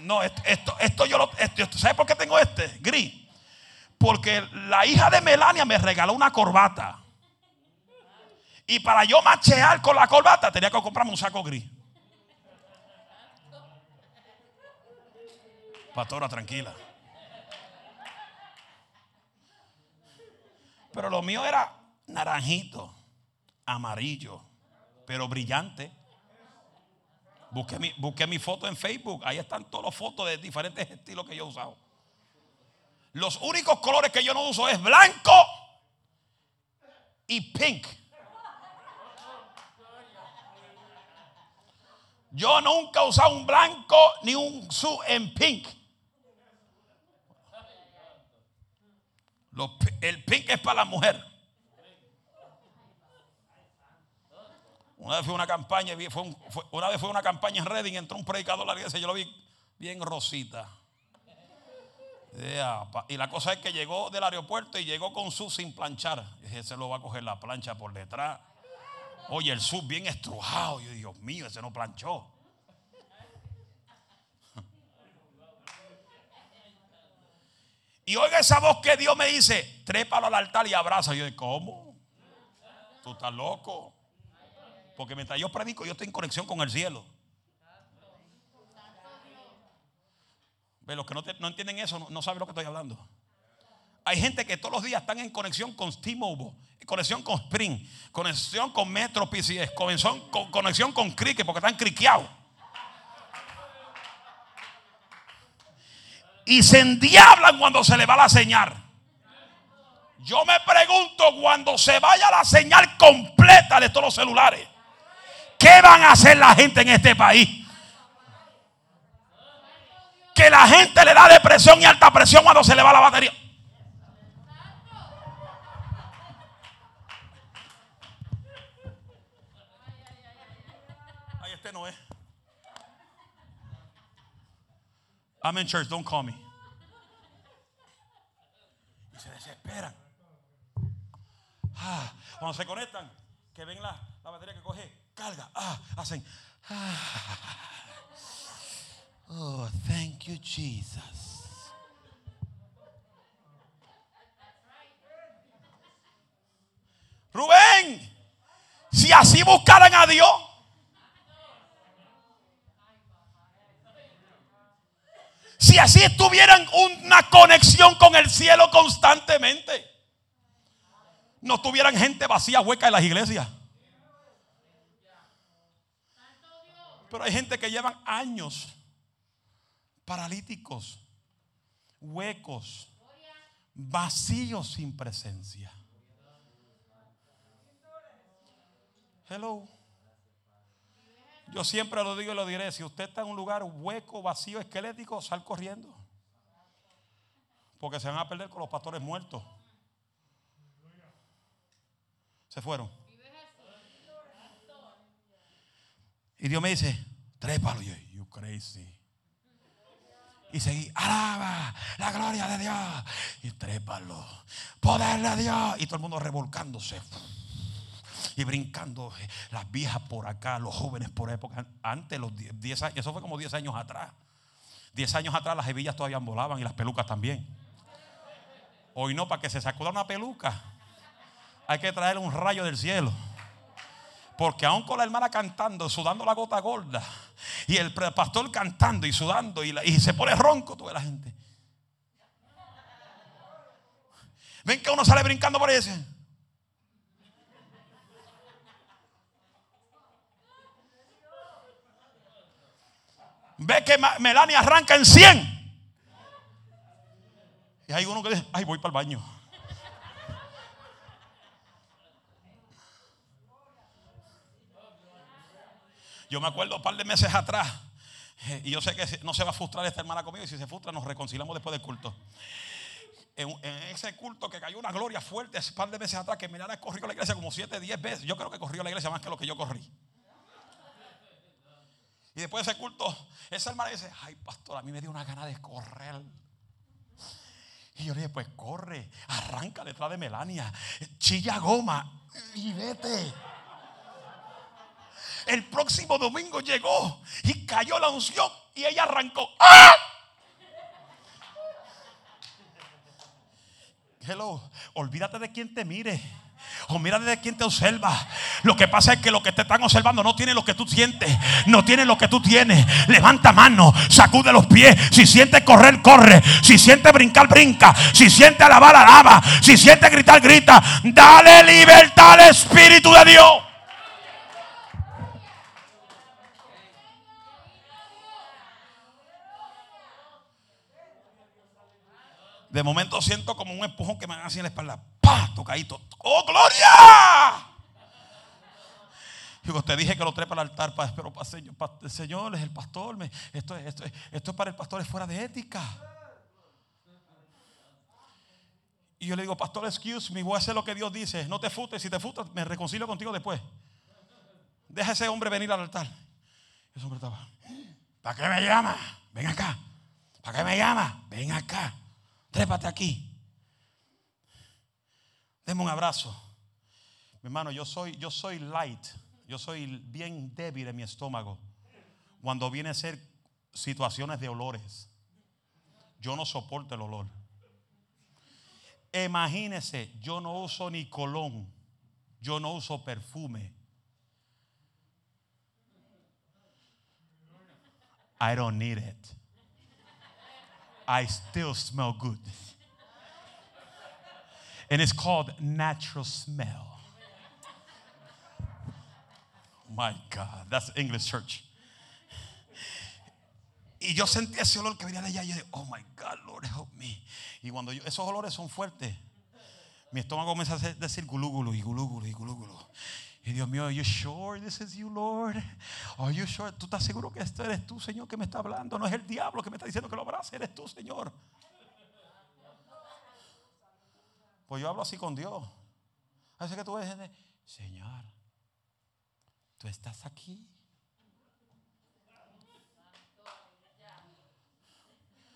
No, esto, esto, yo lo. Esto, ¿Sabe por qué tengo este? Gris. Porque la hija de Melania me regaló una corbata. Y para yo machear con la corbata tenía que comprarme un saco gris. Pastora, tranquila. Pero lo mío era naranjito, amarillo, pero brillante. Busqué mi, busqué mi foto en Facebook. Ahí están todas las fotos de diferentes estilos que yo he usado. Los únicos colores que yo no uso es blanco y pink. Yo nunca he usado un blanco ni un su en pink. El pink es para la mujer. Una vez fue una campaña, fue una vez fue una campaña en Reading, entró un predicador la iglesia, yo lo vi bien rosita. Y la cosa es que llegó del aeropuerto y llegó con su sin planchar. ese lo va a coger la plancha por detrás. Oye, el sub bien estrujado. Yo, Dios mío, ese no planchó. Y oiga esa voz que Dios me dice, trépalo al altar y abraza. Yo, ¿cómo? Tú estás loco. Porque mientras yo predico, yo estoy en conexión con el cielo. Ve, los que no, entienden eso no, no saben lo que estoy hablando. Hay gente que todos los días están en conexión con T-Mobile, conexión con Spring, conexión con Metro PCS, conexión con, conexión con Cricket porque están criqueados. Y se endiablan cuando se le va la señal. Yo me pregunto cuando se vaya la señal completa de todos los celulares, ¿qué van a hacer la gente en este país? Que la gente le da depresión y alta presión cuando se le va la batería. Ay, este no es. I'm in church, don't call me. Y se desesperan. Ah, cuando se conectan, que ven la, la batería que coge, carga, ah, hacen. ah. Oh, thank you, Jesus. Rubén, si así buscaran a Dios, si tuvieran una conexión con el cielo constantemente, no tuvieran gente vacía, hueca en las iglesias. Pero hay gente que llevan años paralíticos, huecos, vacíos sin presencia. Hello. Yo siempre lo digo y lo diré. Si usted está en un lugar hueco, vacío, esquelético, sal corriendo. Porque se van a perder con los pastores muertos. Se fueron. Y Dios me dice, trépalo. Yo, you crazy. Y seguí, alaba la gloria de Dios. Y trépalo. Poder de Dios. Y todo el mundo revolcándose. Y brincando. eh, Las viejas por acá, los jóvenes por época. Antes, los 10 años, eso fue como 10 años atrás. 10 años atrás las hebillas todavía volaban y las pelucas también. Hoy no, para que se sacuda una peluca, hay que traer un rayo del cielo. Porque aún con la hermana cantando, sudando la gota gorda, y el pastor cantando y sudando, y, se pone ronco toda la gente. Ven que uno sale brincando por ahí y Ve que Melania arranca en 100. Y hay uno que dice, ay, voy para el baño. Yo me acuerdo un par de meses atrás, eh, y yo sé que no se va a frustrar esta hermana conmigo, y si se frustra nos reconciliamos después del culto. En, ese culto que cayó una gloria fuerte, un par de meses atrás, que Melania corrió a la iglesia como 7, 10 veces. Yo creo que corrió a la iglesia más que lo que yo corrí. Y después de ese culto, esa hermana dice, ay pastor, a mí me dio una gana de correr. Y yo le dije, pues corre, arranca detrás de Melania, chilla goma y vete. El próximo domingo llegó y cayó la unción y ella arrancó. ¡Ah! Hello, olvídate de quien te mire. O mírate de quien te observa. Lo que pasa es que lo que te están observando no tiene lo que tú sientes. No tiene lo que tú tienes. Levanta mano, sacude los pies. Si siente correr, corre. Si siente brincar, brinca. Si siente alabar, alaba. Si siente gritar, grita. Dale libertad al Espíritu de Dios. De momento siento como un empujón que me dan así en la espalda. ¡Pah! Tocadito. ¡Oh, gloria! Digo, te dije que lo trepa al altar, pero señor, señor, es el pastor. me- esto, es- esto, es- esto es para el pastor, es fuera de ética. Y yo le digo, pastor, excuse me, voy a hacer lo que Dios dice. No te futes, si te futas, me reconcilio contigo después. Deja a ese hombre venir al altar. Ese hombre estaba, ¿para qué me llama? Ven acá. ¿Para qué me llama? Ven acá. Trépate aquí. Deme un abrazo. Mi hermano, yo soy, yo soy light. Yo soy bien débil en mi estómago. Cuando viene a ser situaciones de olores. Yo no soporto el olor. Imagínese, yo no uso ni colón. Yo no uso perfume. I don't need it. I still smell good. And it's called natural smell. My God, that's English church. Y yo sentí ese olor que venía de allá. Y yo dije, oh my God, Lord, help me. Y cuando yo, esos olores son fuertes, mi estómago comienza a decir gulúgulo y gulúgulo y gulúgulo. Y Dios mío, are you sure this is you, Lord? Are you sure? ¿Tú estás seguro que esto eres tú, Señor, que me está hablando? No es el diablo que me está diciendo que lo abrace, eres tú, Señor. Pues yo hablo así con Dios. Así que tú ves, Señor, tú estás aquí.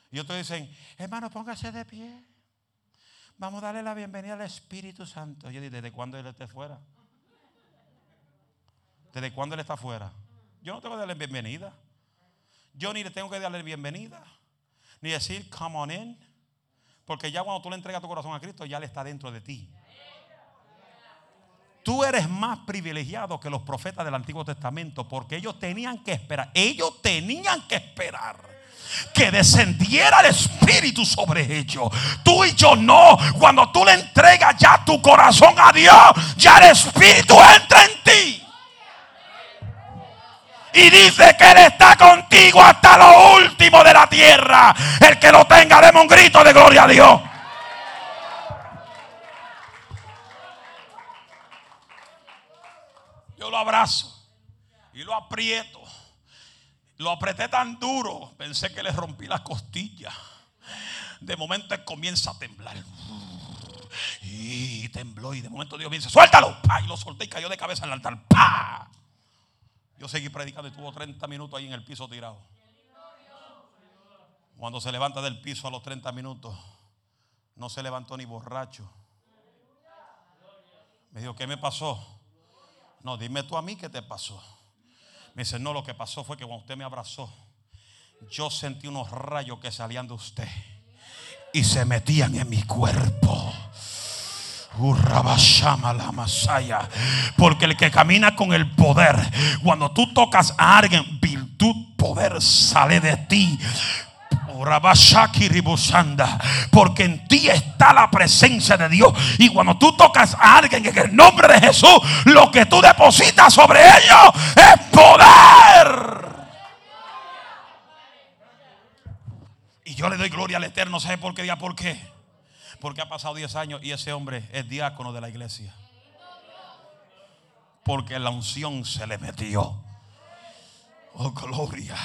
Y otros dicen, hermano, póngase de pie. Vamos a darle la bienvenida al Espíritu Santo. Yo digo, ¿desde cuándo Él está fuera? ¿Desde cuándo Él está fuera? Yo no tengo que darle bienvenida. Yo ni le tengo que darle bienvenida. Ni decir, come on in. Porque ya cuando tú le entregas tu corazón a Cristo, ya Él está dentro de ti. Tú eres más privilegiado que los profetas del Antiguo Testamento porque ellos tenían que esperar. Ellos tenían que esperar que descendiera el Espíritu sobre ellos. Tú y yo no. Cuando tú le entregas ya tu corazón a Dios, ya el Espíritu entra en ti. Y dice que Él está contigo hasta lo último de la tierra. El que lo tenga, demos un grito de gloria a Dios. Yo lo abrazo y lo aprieto. Lo apreté tan duro, pensé que le rompí las costillas. De momento él comienza a temblar. Y tembló y de momento Dios me dice, suéltalo. Y lo solté y cayó de cabeza el altar. ¡Pa! Yo seguí predicando y tuvo 30 minutos ahí en el piso tirado. Cuando se levanta del piso a los 30 minutos, no se levantó ni borracho. Me dijo, ¿qué me pasó? No, dime tú a mí qué te pasó. Me dice, no, lo que pasó fue que cuando usted me abrazó, yo sentí unos rayos que salían de usted y se metían en mi cuerpo. Porque el que camina con el poder, cuando tú tocas a alguien, virtud, poder sale de ti. Porque en ti está la presencia de Dios. Y cuando tú tocas a alguien en el nombre de Jesús, lo que tú depositas sobre ellos es poder. Y yo le doy gloria al Eterno. ¿Sabe por qué? Diga por qué. Porque ha pasado 10 años y ese hombre es diácono de la iglesia. Porque la unción se le metió. Oh, gloria.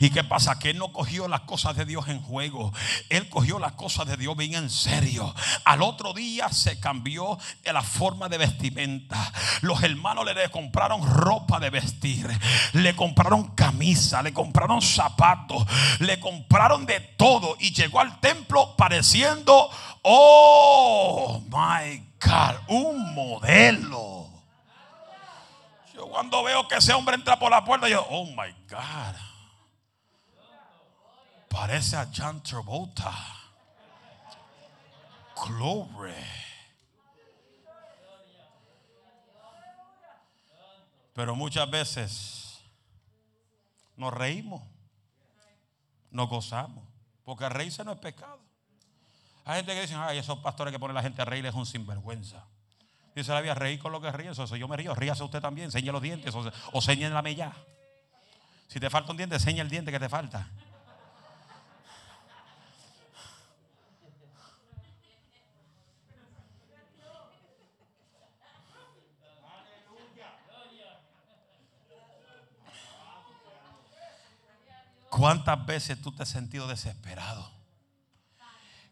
¿Y qué pasa? Que él no cogió las cosas de Dios en juego. Él cogió las cosas de Dios bien en serio. Al otro día se cambió la forma de vestimenta. Los hermanos le compraron ropa de vestir. Le compraron camisa. Le compraron zapatos. Le compraron de todo. Y llegó al templo pareciendo, oh my God, un modelo. Yo cuando veo que ese hombre entra por la puerta, yo, oh my God. Parece a John Travolta. Glory. Pero muchas veces nos reímos, nos gozamos, porque reírse no es pecado. Hay gente que dice, ay, esos pastores que ponen a la gente a reír es un sinvergüenza. Dice la Biblia, reír con lo que ríe. Eso, yo me río. Ríase usted también. Señe los dientes o, o señélame ya. Si te falta un diente, seña el diente que te falta. ¿Cuántas veces tú te has sentido desesperado?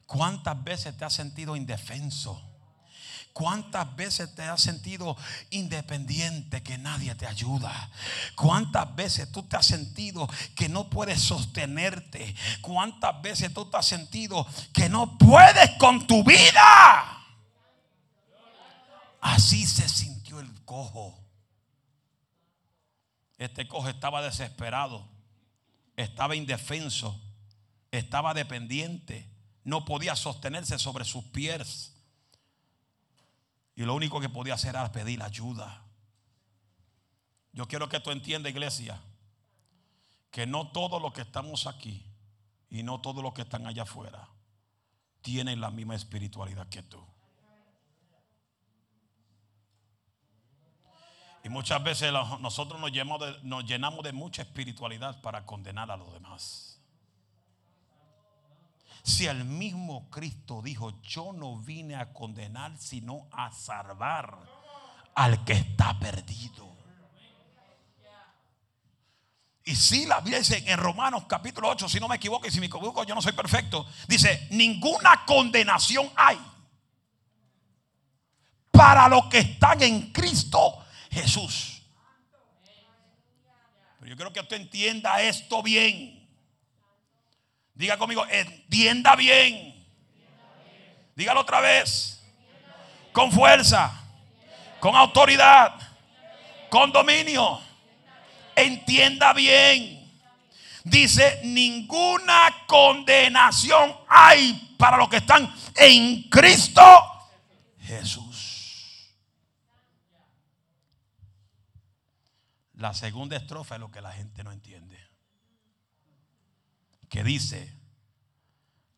¿Cuántas veces te has sentido indefenso? ¿Cuántas veces te has sentido independiente que nadie te ayuda? ¿Cuántas veces tú te has sentido que no puedes sostenerte? ¿Cuántas veces tú te has sentido que no puedes con tu vida? Así se sintió el cojo. Este cojo estaba desesperado, estaba indefenso, estaba dependiente, no podía sostenerse sobre sus pies. Y lo único que podía hacer era pedir ayuda. Yo quiero que tú entiendas, iglesia, que no todos los que estamos aquí y no todos los que están allá afuera tienen la misma espiritualidad que tú. Y muchas veces nosotros nos llenamos, de, nos llenamos de mucha espiritualidad para condenar a los demás. Si el mismo Cristo dijo, yo no vine a condenar, sino a salvar al que está perdido. Y si la Biblia dice en Romanos capítulo 8, si no me equivoco y si me equivoco yo no soy perfecto, dice, ninguna condenación hay para los que están en Cristo Jesús. Pero yo creo que usted entienda esto bien. Diga conmigo, entienda bien. Dígalo otra vez. Con fuerza. Con autoridad. Con dominio. Entienda bien. Dice, ninguna condenación hay para los que están en Cristo Jesús. La segunda estrofa es lo que la gente no entiende. Que dice,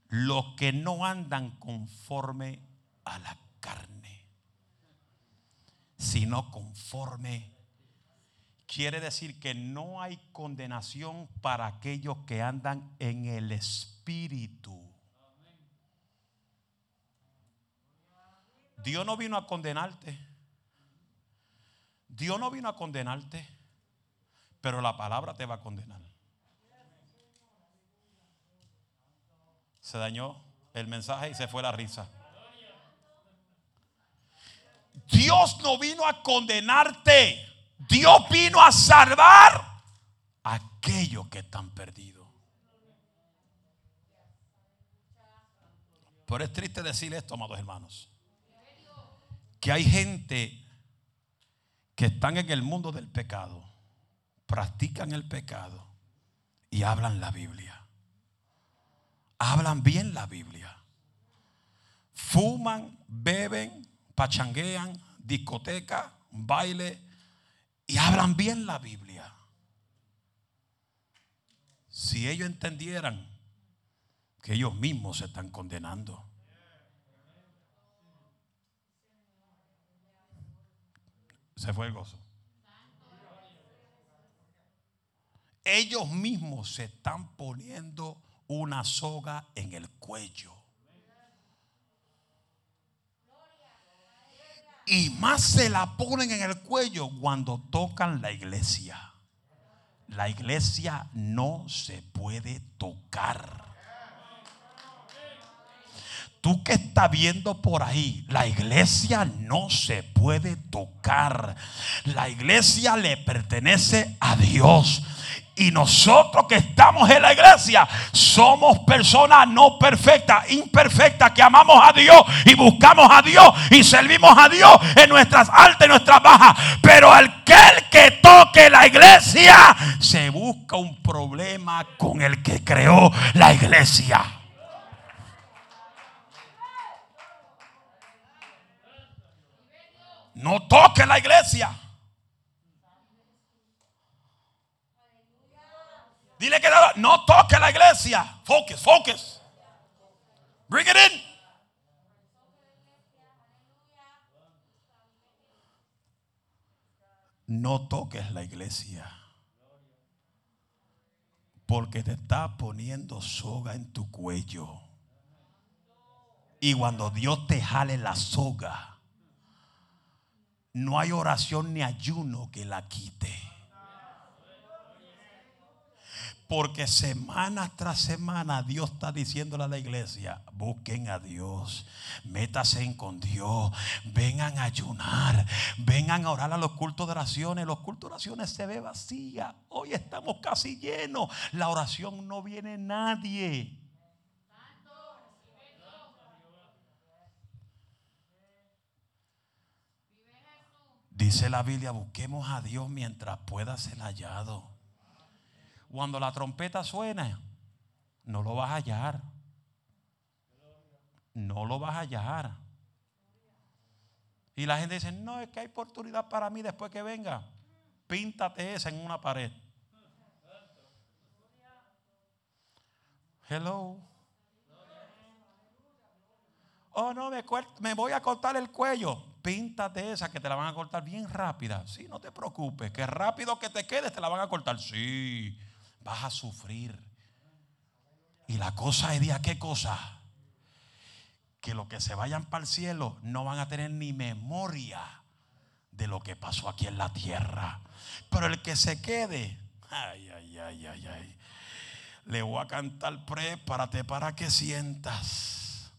los que no andan conforme a la carne, sino conforme. Quiere decir que no hay condenación para aquellos que andan en el Espíritu. Dios no vino a condenarte. Dios no vino a condenarte pero la palabra te va a condenar. Se dañó el mensaje y se fue la risa. Dios no vino a condenarte. Dios vino a salvar a aquellos que están perdidos. Pero es triste decir esto, amados hermanos. Que hay gente que están en el mundo del pecado practican el pecado y hablan la Biblia. Hablan bien la Biblia. Fuman, beben, pachanguean, discoteca, baile y hablan bien la Biblia. Si ellos entendieran que ellos mismos se están condenando. Se fue el gozo. ellos mismos se están poniendo una soga en el cuello. Y más se la ponen en el cuello cuando tocan la iglesia. La iglesia no se puede tocar. Tú que estás viendo por ahí, la iglesia no se puede tocar. La iglesia le pertenece a Dios. Y nosotros que estamos en la iglesia somos personas no perfectas, imperfectas, que amamos a Dios y buscamos a Dios y servimos a Dios en nuestras altas y nuestras bajas. Pero aquel que toque la iglesia se busca un problema con el que creó la iglesia. No toque la iglesia. Dile que no toque la iglesia. Focus, focus. Bring it in. No toques la iglesia. Porque te está poniendo soga en tu cuello. Y cuando Dios te jale la soga, no hay oración ni ayuno que la quite. Porque semana tras semana Dios está diciéndole a la iglesia, busquen a Dios, métase con Dios, vengan a ayunar, vengan a orar a los cultos de oraciones. Los cultos de oraciones se ve vacía. Hoy estamos casi llenos. La oración no viene nadie. Dice la Biblia, busquemos a Dios mientras pueda ser hallado. Cuando la trompeta suene, no lo vas a hallar. No lo vas a hallar. Y la gente dice, no, es que hay oportunidad para mí después que venga. Píntate esa en una pared. Hello. Oh, no, me, me voy a cortar el cuello. Píntate esa que te la van a cortar bien rápida. Sí, no te preocupes, que rápido que te quedes te la van a cortar. Sí, vas a sufrir. Y la cosa es de qué cosa? Que los que se vayan para el cielo no van a tener ni memoria de lo que pasó aquí en la tierra. Pero el que se quede, ay, ay, ay, ay, ay. Le voy a cantar, prepárate para que sientas.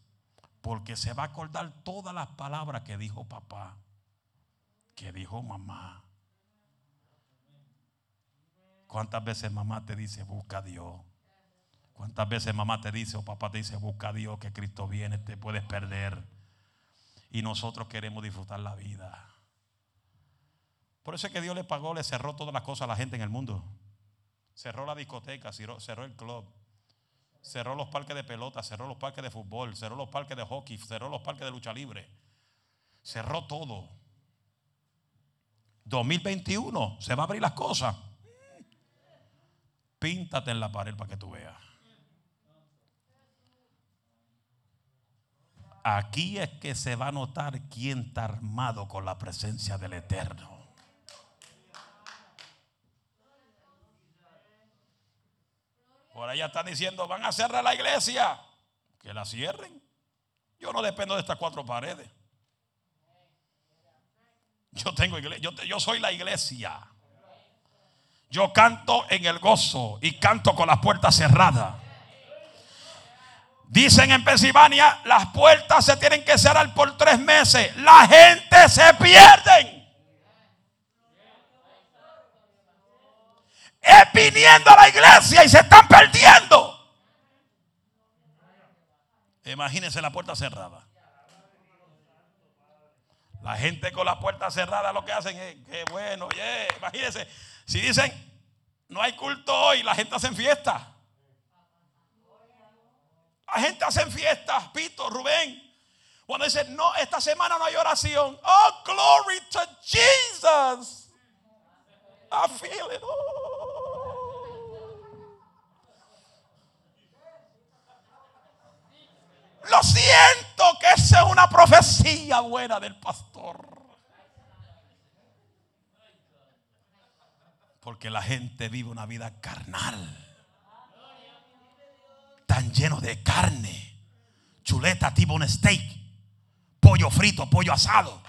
Porque se va a acordar todas las palabras que dijo papá, que dijo mamá. ¿Cuántas veces mamá te dice, busca a Dios? ¿Cuántas veces mamá te dice o papá te dice, busca a Dios que Cristo viene, te puedes perder? Y nosotros queremos disfrutar la vida. Por eso es que Dios le pagó, le cerró todas las cosas a la gente en el mundo. Cerró la discoteca, cerró, el club, cerró los parques de pelota, cerró los parques de fútbol, cerró los parques de hockey, cerró los parques de lucha libre. Cerró todo. 2021 se va a abrir las cosas. Píntate en la pared para que tú veas. Aquí es que se va a notar quién está armado con la presencia del Eterno. Por allá están diciendo, van a cerrar la iglesia. Que la cierren. Yo no dependo de estas cuatro paredes. Yo tengo iglesia, yo, yo soy la iglesia. Yo canto en el gozo y canto con las puertas cerradas. Dicen en Pensilvania, las puertas se tienen que cerrar por tres meses. La gente se pierde. Es viniendo a la iglesia y se están perdiendo. Imagínense la puerta cerrada. La gente con la puerta cerrada lo que hacen es que bueno, imagínense, si dicen no hay culto hoy, la gente hace fiesta. La gente hace fiestas, Pito, Rubén. Cuando dicen, no, esta semana no hay oración. Oh, glory to Jesus. Oh. Lo siento que esa es una profecía buena del pastor. Porque la gente vive una vida carnal tan lleno de carne, chuleta, tipo un steak, pollo frito, pollo asado.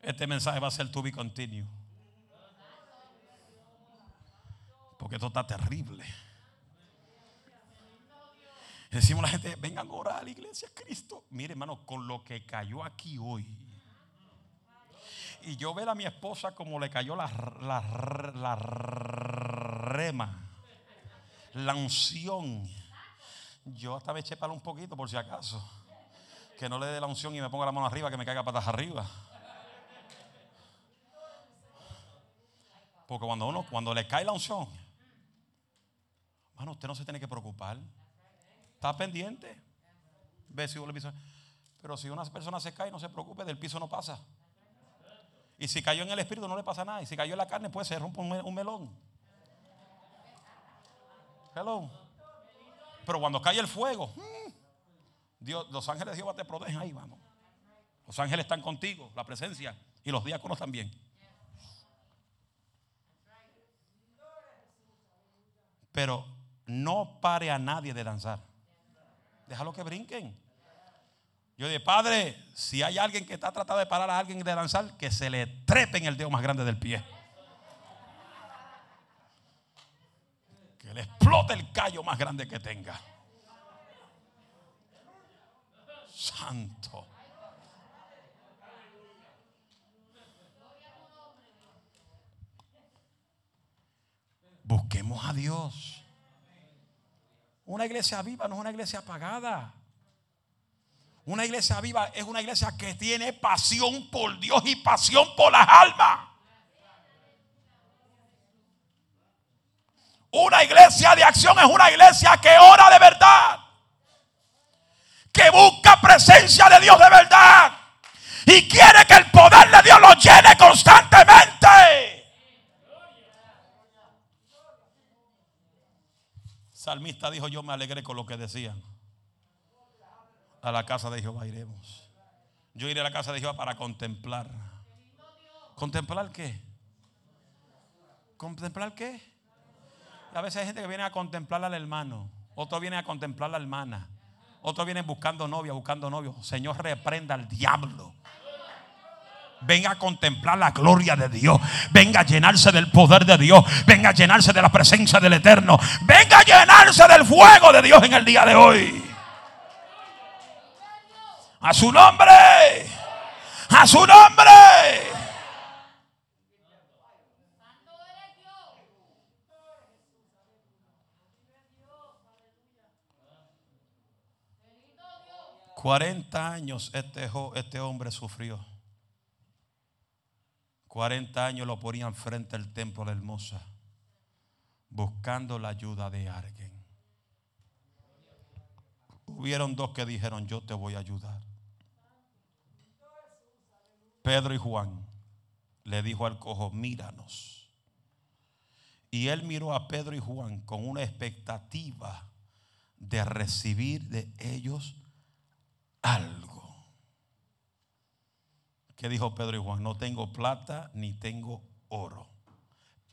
Este mensaje va a ser to be continuo. Porque esto está terrible. Decimos a la gente, vengan a orar a la iglesia Cristo. Mire, hermano, con lo que cayó aquí hoy y yo ver a mi esposa como le cayó la, la, rema, la unción. Yo hasta me eché para un poquito por si acaso. Que no le dé la unción y me ponga la mano arriba, que me caiga patas arriba. Porque cuando uno, cuando le cae la unción, Bueno, usted no se tiene que preocupar. Está pendiente. Ve si. Pero si una persona se cae, no se preocupe, del piso no pasa. Y si cayó en el espíritu no le pasa nada. Y si cayó en la carne, pues se rompe un melón. Hello. Pero cuando cae el fuego, hmm, Dios, los ángeles de Jehová te protegen ahí, vamos. Los ángeles están contigo, la presencia. Y los diáconos también. Pero no pare a nadie de danzar. Déjalo que brinquen. Yo dije, Padre, si hay alguien que está tratando de parar a alguien de danzar, que se le trepe en el dedo más grande del pie. Que le explote el callo más grande que tenga. Santo. Busquemos a Dios. Una iglesia viva no es una iglesia apagada. Una iglesia viva es una iglesia que tiene pasión por Dios y pasión por las almas. Una iglesia de acción es una iglesia que ora de verdad. que busca presencia de Dios de verdad y quiere que el poder de Dios lo llene constantemente. Salmista dijo, yo me alegré con lo que decían. A la casa de Jehová iremos. Yo iré a la casa de Jehová para contemplar. ¿Contemplar qué? ¿Contemplar qué? A veces hay gente que viene a contemplar al hermano. Otro viene a contemplar a la hermana. Otro viene buscando novia, buscando novio. Señor, reprenda al diablo. Venga a contemplar la gloria de Dios. Venga a llenarse del poder de Dios. Venga a llenarse de la presencia del Eterno. Venga a llenarse del fuego de Dios en el día de hoy. A su nombre. A su nombre. 40 años este, este hombre sufrió. 40 años lo ponían frente al templo de Hermosa, buscando la ayuda de alguien. Hubieron dos que dijeron, yo te voy a ayudar. Pedro y Juan le dijo al cojo, míranos. Y él miró a Pedro y Juan con una expectativa de recibir de ellos algo. ¿Qué dijo Pedro y Juan? No tengo plata ni tengo oro,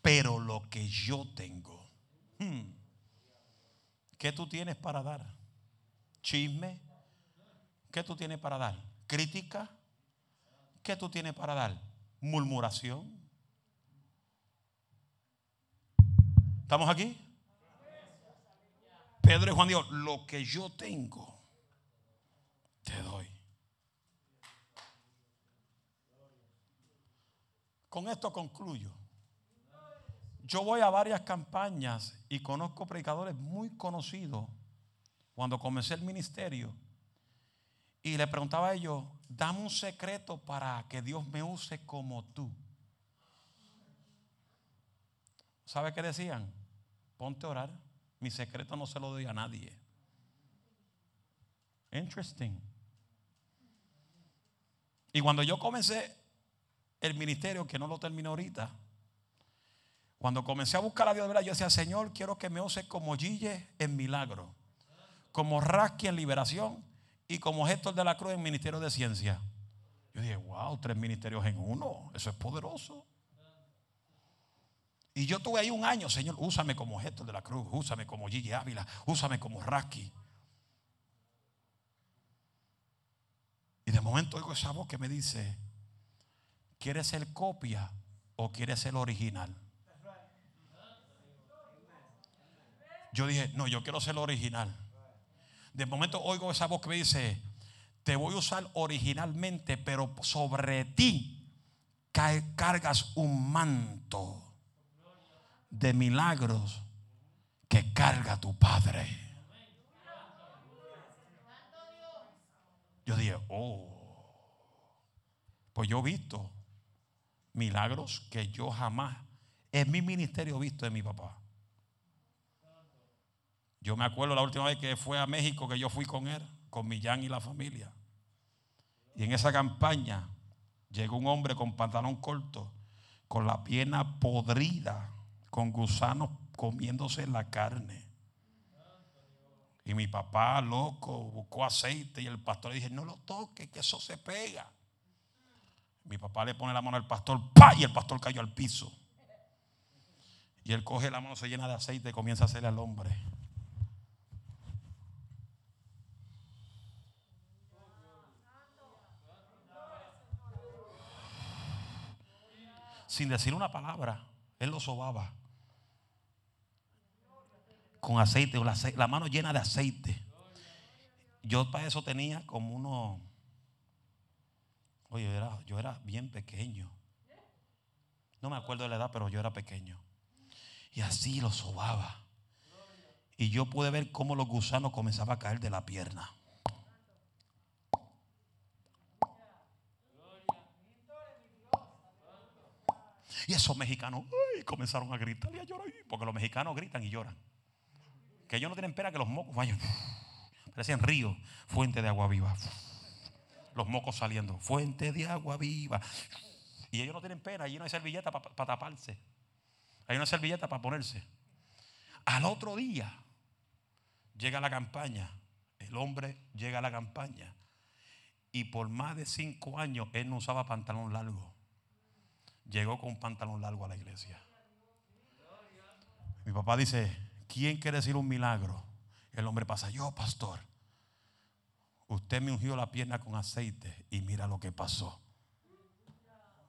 pero lo que yo tengo. Hmm, ¿Qué tú tienes para dar? ¿Chisme? ¿Qué tú tienes para dar? ¿Crítica? ¿Qué tú tienes para dar? ¿Murmuración? ¿Estamos aquí? Pedro y Juan dijo, lo que yo tengo te doy. Con esto concluyo. Yo voy a varias campañas y conozco predicadores muy conocidos cuando comencé el ministerio y le preguntaba a ellos, dame un secreto para que Dios me use como tú. ¿Sabe qué decían? Ponte a orar. Mi secreto no se lo doy a nadie. Interesting. Y cuando yo comencé el ministerio, que no lo termino ahorita, cuando comencé a buscar a Dios yo decía, Señor, quiero que me use como Gille en milagro, como Rasky en liberación y como Gestor de la Cruz en ministerio de ciencia. Yo dije, wow, tres ministerios en uno, eso es poderoso. Y yo tuve ahí un año, Señor, úsame como Gestor de la Cruz, úsame como Gille Ávila, úsame como Rasky. Y de momento oigo esa voz que me dice, ¿quieres ser copia o quieres ser original? Yo dije, no, yo quiero ser original. De momento oigo esa voz que me dice, te voy a usar originalmente, pero sobre ti cargas un manto de milagros que carga tu Padre. Yo dije, oh, pues yo he visto milagros que yo jamás en mi ministerio he visto de mi papá. Yo me acuerdo la última vez que fue a México que yo fui con él, con Millán y la familia. Y en esa campaña llegó un hombre con pantalón corto, con la pierna podrida, con gusanos comiéndose la carne. Y mi papá, loco, buscó aceite y el pastor le dije, no lo toque, que eso se pega. Mi papá le pone la mano al pastor, ¡pa! Y el pastor cayó al piso. Y él coge la mano, se llena de aceite y comienza a hacerle al hombre. Sin decir una palabra, él lo sobaba con aceite, la, la mano llena de aceite. Yo para eso tenía como uno, oye, era, yo era bien pequeño. No me acuerdo de la edad, pero yo era pequeño. Y así lo sobaba. Y yo pude ver cómo los gusanos comenzaban a caer de la pierna. Y esos mexicanos comenzaron a gritar y a llorar. Porque los mexicanos gritan y lloran que ellos no tienen pena que los mocos vayan. parecían ríos, fuente de agua viva. Los mocos saliendo, fuente de agua viva. Y ellos no tienen pena, allí no hay servilleta para taparse. Hay una servilleta para ponerse. Al otro día llega la campaña. El hombre llega a la campaña. Y por más de cinco años él no usaba pantalón largo. Llegó con un pantalón largo a la iglesia. Mi papá dice, ¿quién quiere decir un milagro? El hombre pasa, yo pastor. Usted me ungió la pierna con aceite y mira lo que pasó.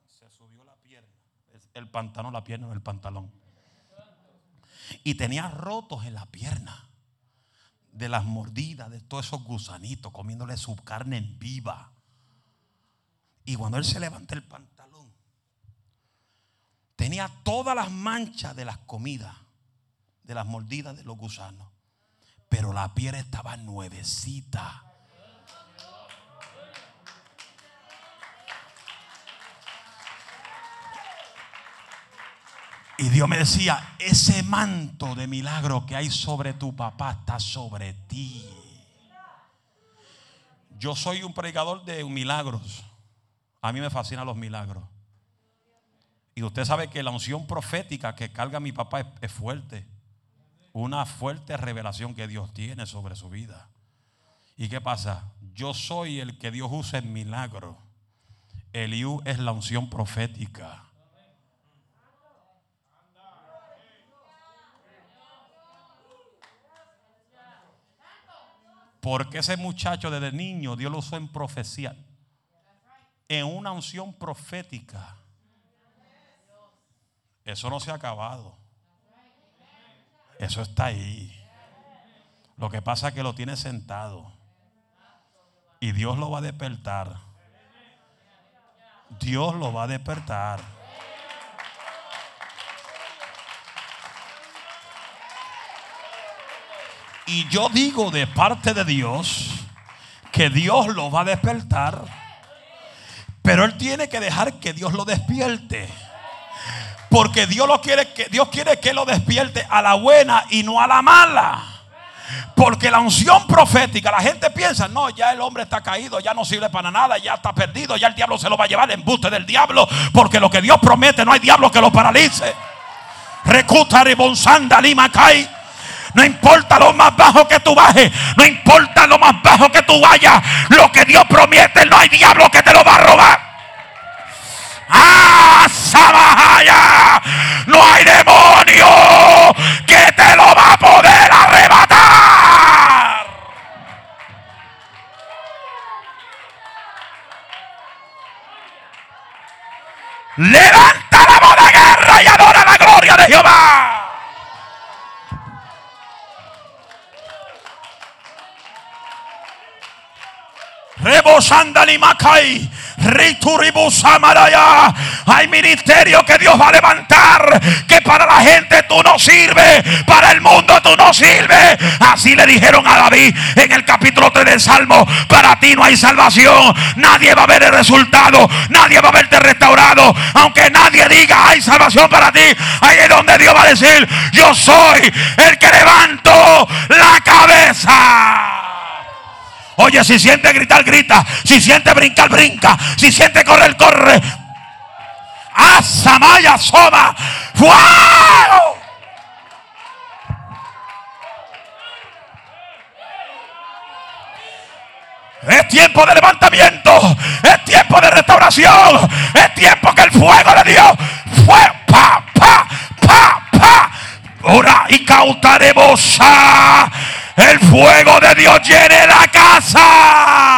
Se subió la pierna. El pantalón, la pierna en el pantalón. Y tenía rotos en la pierna. De las mordidas de todos esos gusanitos comiéndole su carne en viva. Y cuando él se levanta el pantalón, tenía todas las manchas de las comidas, de las mordidas de los gusanos. Pero la piel estaba nuevecita. Y Dios me decía, ese manto de milagro que hay sobre tu papá está sobre ti. Yo soy un predicador de milagros. A mí me fascinan los milagros. Y usted sabe que la unción profética que carga mi papá es, fuerte. Una fuerte revelación que Dios tiene sobre su vida. ¿Y qué pasa? Yo soy el que Dios usa en milagro. Eliú es la unción profética. Porque ese muchacho desde niño Dios lo usó en profecía. En una unción profética. Eso no se ha acabado. Eso está ahí. Lo que pasa es que lo tiene sentado. Y Dios lo va a despertar. Dios lo va a despertar. Y yo digo de parte de Dios que Dios lo va a despertar. Pero Él tiene que dejar que Dios lo despierte. Porque Dios, lo quiere, que, Dios quiere que lo despierte a la buena y no a la mala. Porque la unción profética, la gente piensa, no, ya el hombre está caído, ya no sirve para nada, ya está perdido, ya el diablo se lo va a llevar, embuste del diablo. Porque lo que Dios promete, no hay diablo que lo paralice. Recuta ribonsanda lima cae. No importa lo más bajo que tú bajes. No importa lo más bajo que tú vayas. Lo que Dios promete, no hay diablo que te lo va a robar. ¡Ah! No hay demonio que te lo va a poder arrebatar. Levanta la voz de guerra y adora la gloria de Jehová. Rebosandali Macay. Hay ministerio que Dios va a levantar. Que para la gente tú no sirves. Para el mundo tú no sirves. Así le dijeron a David en el capítulo 3 del Salmo. Para ti no hay salvación. Nadie va a ver el resultado. Nadie va a verte restaurado. Aunque nadie diga hay salvación para ti. Ahí es donde Dios va a decir. Yo soy el que levanto la cabeza. Oye, si siente gritar, grita. Si siente brincar, brinca. Si siente correr, corre. Asamaya Soma. ¡Fuego! Es tiempo de levantamiento. Es tiempo de restauración. Es tiempo que el fuego de Dios fue pa, pa, pa, pa. Ora y cautaremos el fuego de Dios llene la casa.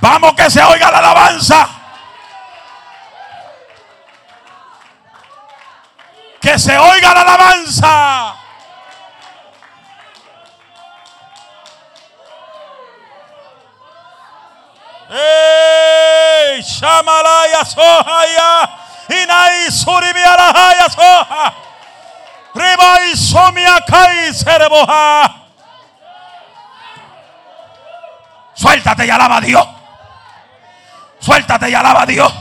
Vamos que se oiga la alabanza. Que se oiga la alabanza. ¡Ey! Shamalaya Sohaya. Inai Surimiarahaya Soha. Ribai Somia Kai Sereboha. Suéltate y alaba a Dios. Suéltate y alaba a Dios.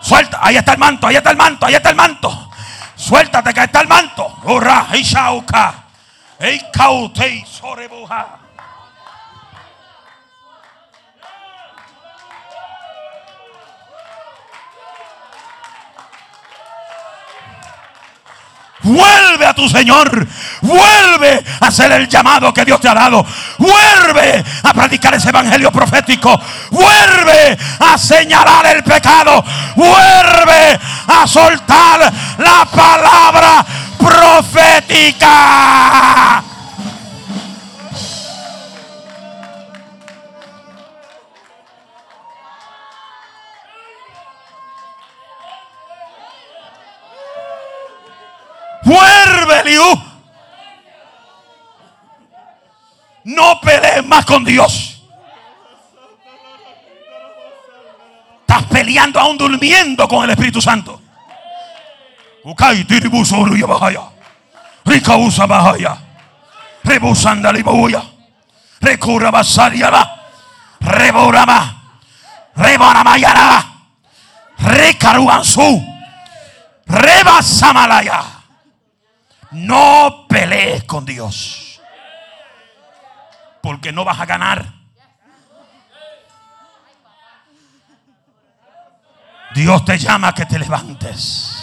Suelta, ahí está el manto, ahí está el manto, ahí está el manto. Suéltate que está el manto. Hurra, Ishauka. Eikautei sorebuja. Vuelve a tu Señor. Vuelve a hacer el llamado que Dios te ha dado. Vuelve a predicar ese evangelio profético. Vuelve a señalar el pecado. Vuelve a soltar la palabra profética. No pelees más con Dios. Estás peleando aún durmiendo con el Espíritu Santo. Rika usa bahaya. Rebusanda libuya. Recura basariala. Reborama. Rebanamayana. Recaruansu. Reba Samalaya. No pelees con Dios. Porque no vas a ganar. Dios te llama a que te levantes.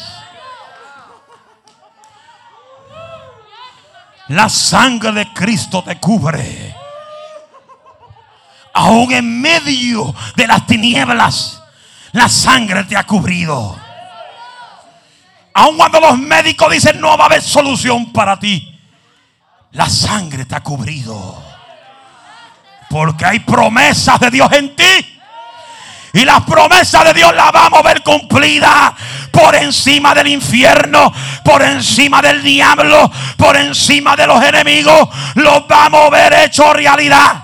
La sangre de Cristo te cubre. Aún en medio de las tinieblas, la sangre te ha cubrido. Aun cuando los médicos dicen no va a haber solución para ti, la sangre te ha cubrido. Porque hay promesas de Dios en ti. Y las promesas de Dios las vamos a ver cumplidas por encima del infierno, por encima del diablo, por encima de los enemigos. Los vamos a ver hecho realidad.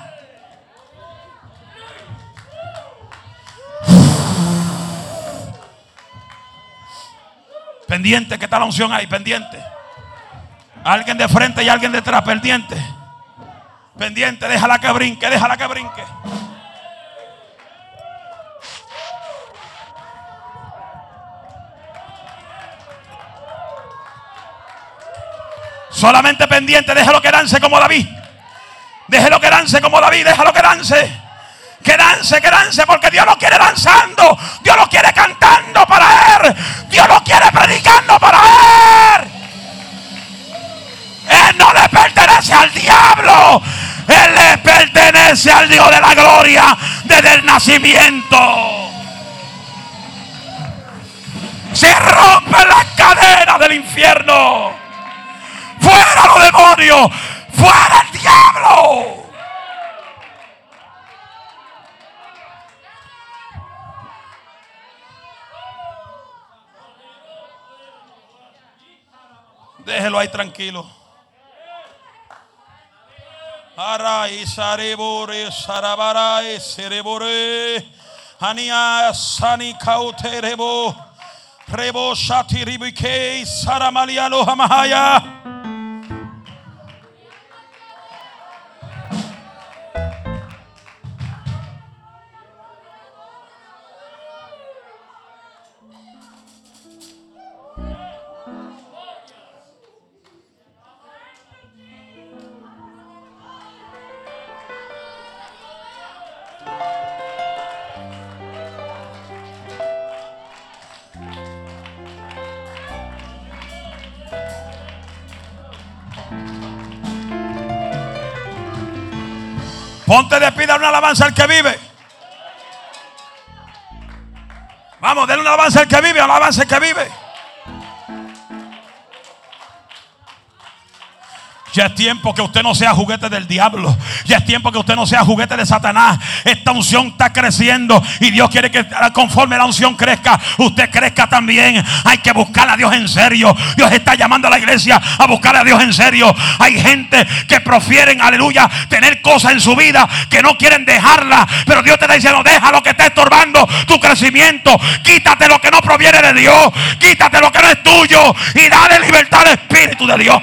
Pendiente, ¿qué tal la unción ahí? Pendiente. Alguien de frente y alguien detrás, pendiente. Pendiente, déjala que brinque, déjala que brinque. Solamente pendiente, déjalo que dance como David. Déjelo que dance como David, déjalo que dance. Que dance, que dance, porque Dios lo quiere danzando. Dios lo quiere cantando para Él. Dios lo quiere predicando pertenece al Dios de la gloria desde el nacimiento. Se rompe la cadena del infierno. Fuera los demonios. Fuera el diablo. Déjelo ahí tranquilo. Arai sarebore sarabarai serebore. Ania sani kauterebo. Rebo shati ribike saramalialo hamahaya. Ponte de pie, una alabanza al que vive. Vamos, denle una alabanza al que vive, alabanza al que vive. Ya es tiempo que usted no sea juguete del diablo. Ya es tiempo que usted no sea juguete de Satanás. Esta unción está creciendo y Dios quiere que conforme la unción crezca, usted crezca también. Hay que buscar a Dios en serio. Dios está llamando a la iglesia a buscar a Dios en serio. Hay gente que prefieren, aleluya, tener cosas en su vida que no quieren dejarla. Pero Dios te está diciendo, deja lo que está estorbando tu crecimiento. Quítate lo que no proviene de Dios. Quítate lo que no es tuyo y dale libertad al Espíritu de Dios.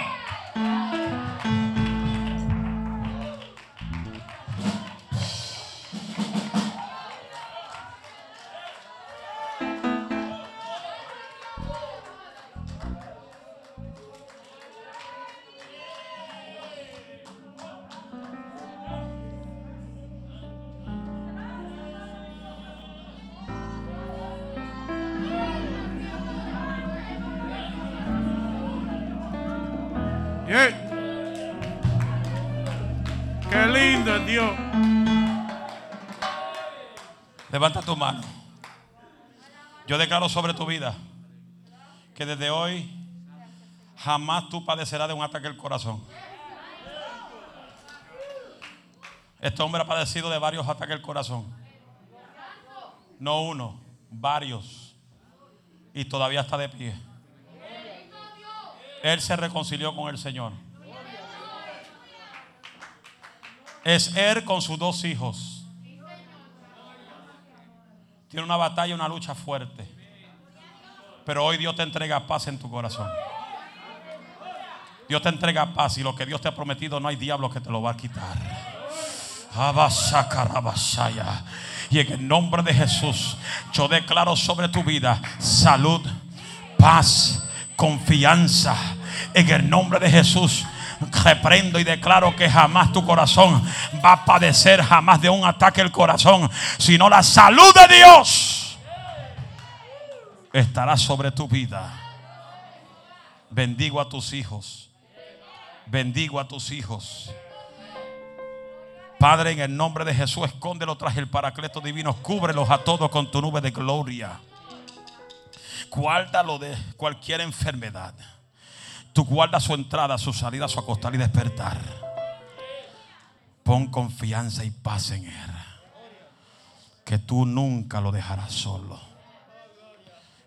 Dios. Levanta tu mano. Yo declaro sobre tu vida que desde hoy jamás tú padecerás de un ataque al corazón. Este hombre ha padecido de varios ataques al corazón. No uno, varios. Y todavía está de pie. Él se reconcilió con el Señor. Es él con sus dos hijos. Tiene una batalla, una lucha fuerte. Pero hoy Dios te entrega paz en tu corazón. Dios te entrega paz y lo que Dios te ha prometido no hay diablo que te lo va a quitar. Y en el nombre de Jesús, yo declaro sobre tu vida salud, paz, confianza. En el nombre de Jesús, reprendo y declaro que jamás tu corazón va a padecer jamás de un ataque al corazón, sino la salud de Dios estará sobre tu vida. Bendigo a tus hijos. Bendigo a tus hijos. Padre, en el nombre de Jesús, escóndelo tras el paracleto divino. Cúbrelos a todos con tu nube de gloria. Guárdalo de cualquier enfermedad. Tú guarda su entrada, su salida, su acostar y despertar. Pon confianza y paz en Él. Que tú nunca lo dejarás solo.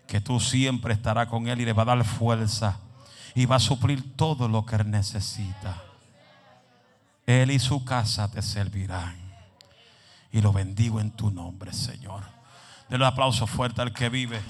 Que tú siempre estarás con Él y le va a dar fuerza. Y va a suplir todo lo que Él necesita. Él y su casa te servirán. Y lo bendigo en tu nombre, Señor. Denle un aplauso fuerte al que vive.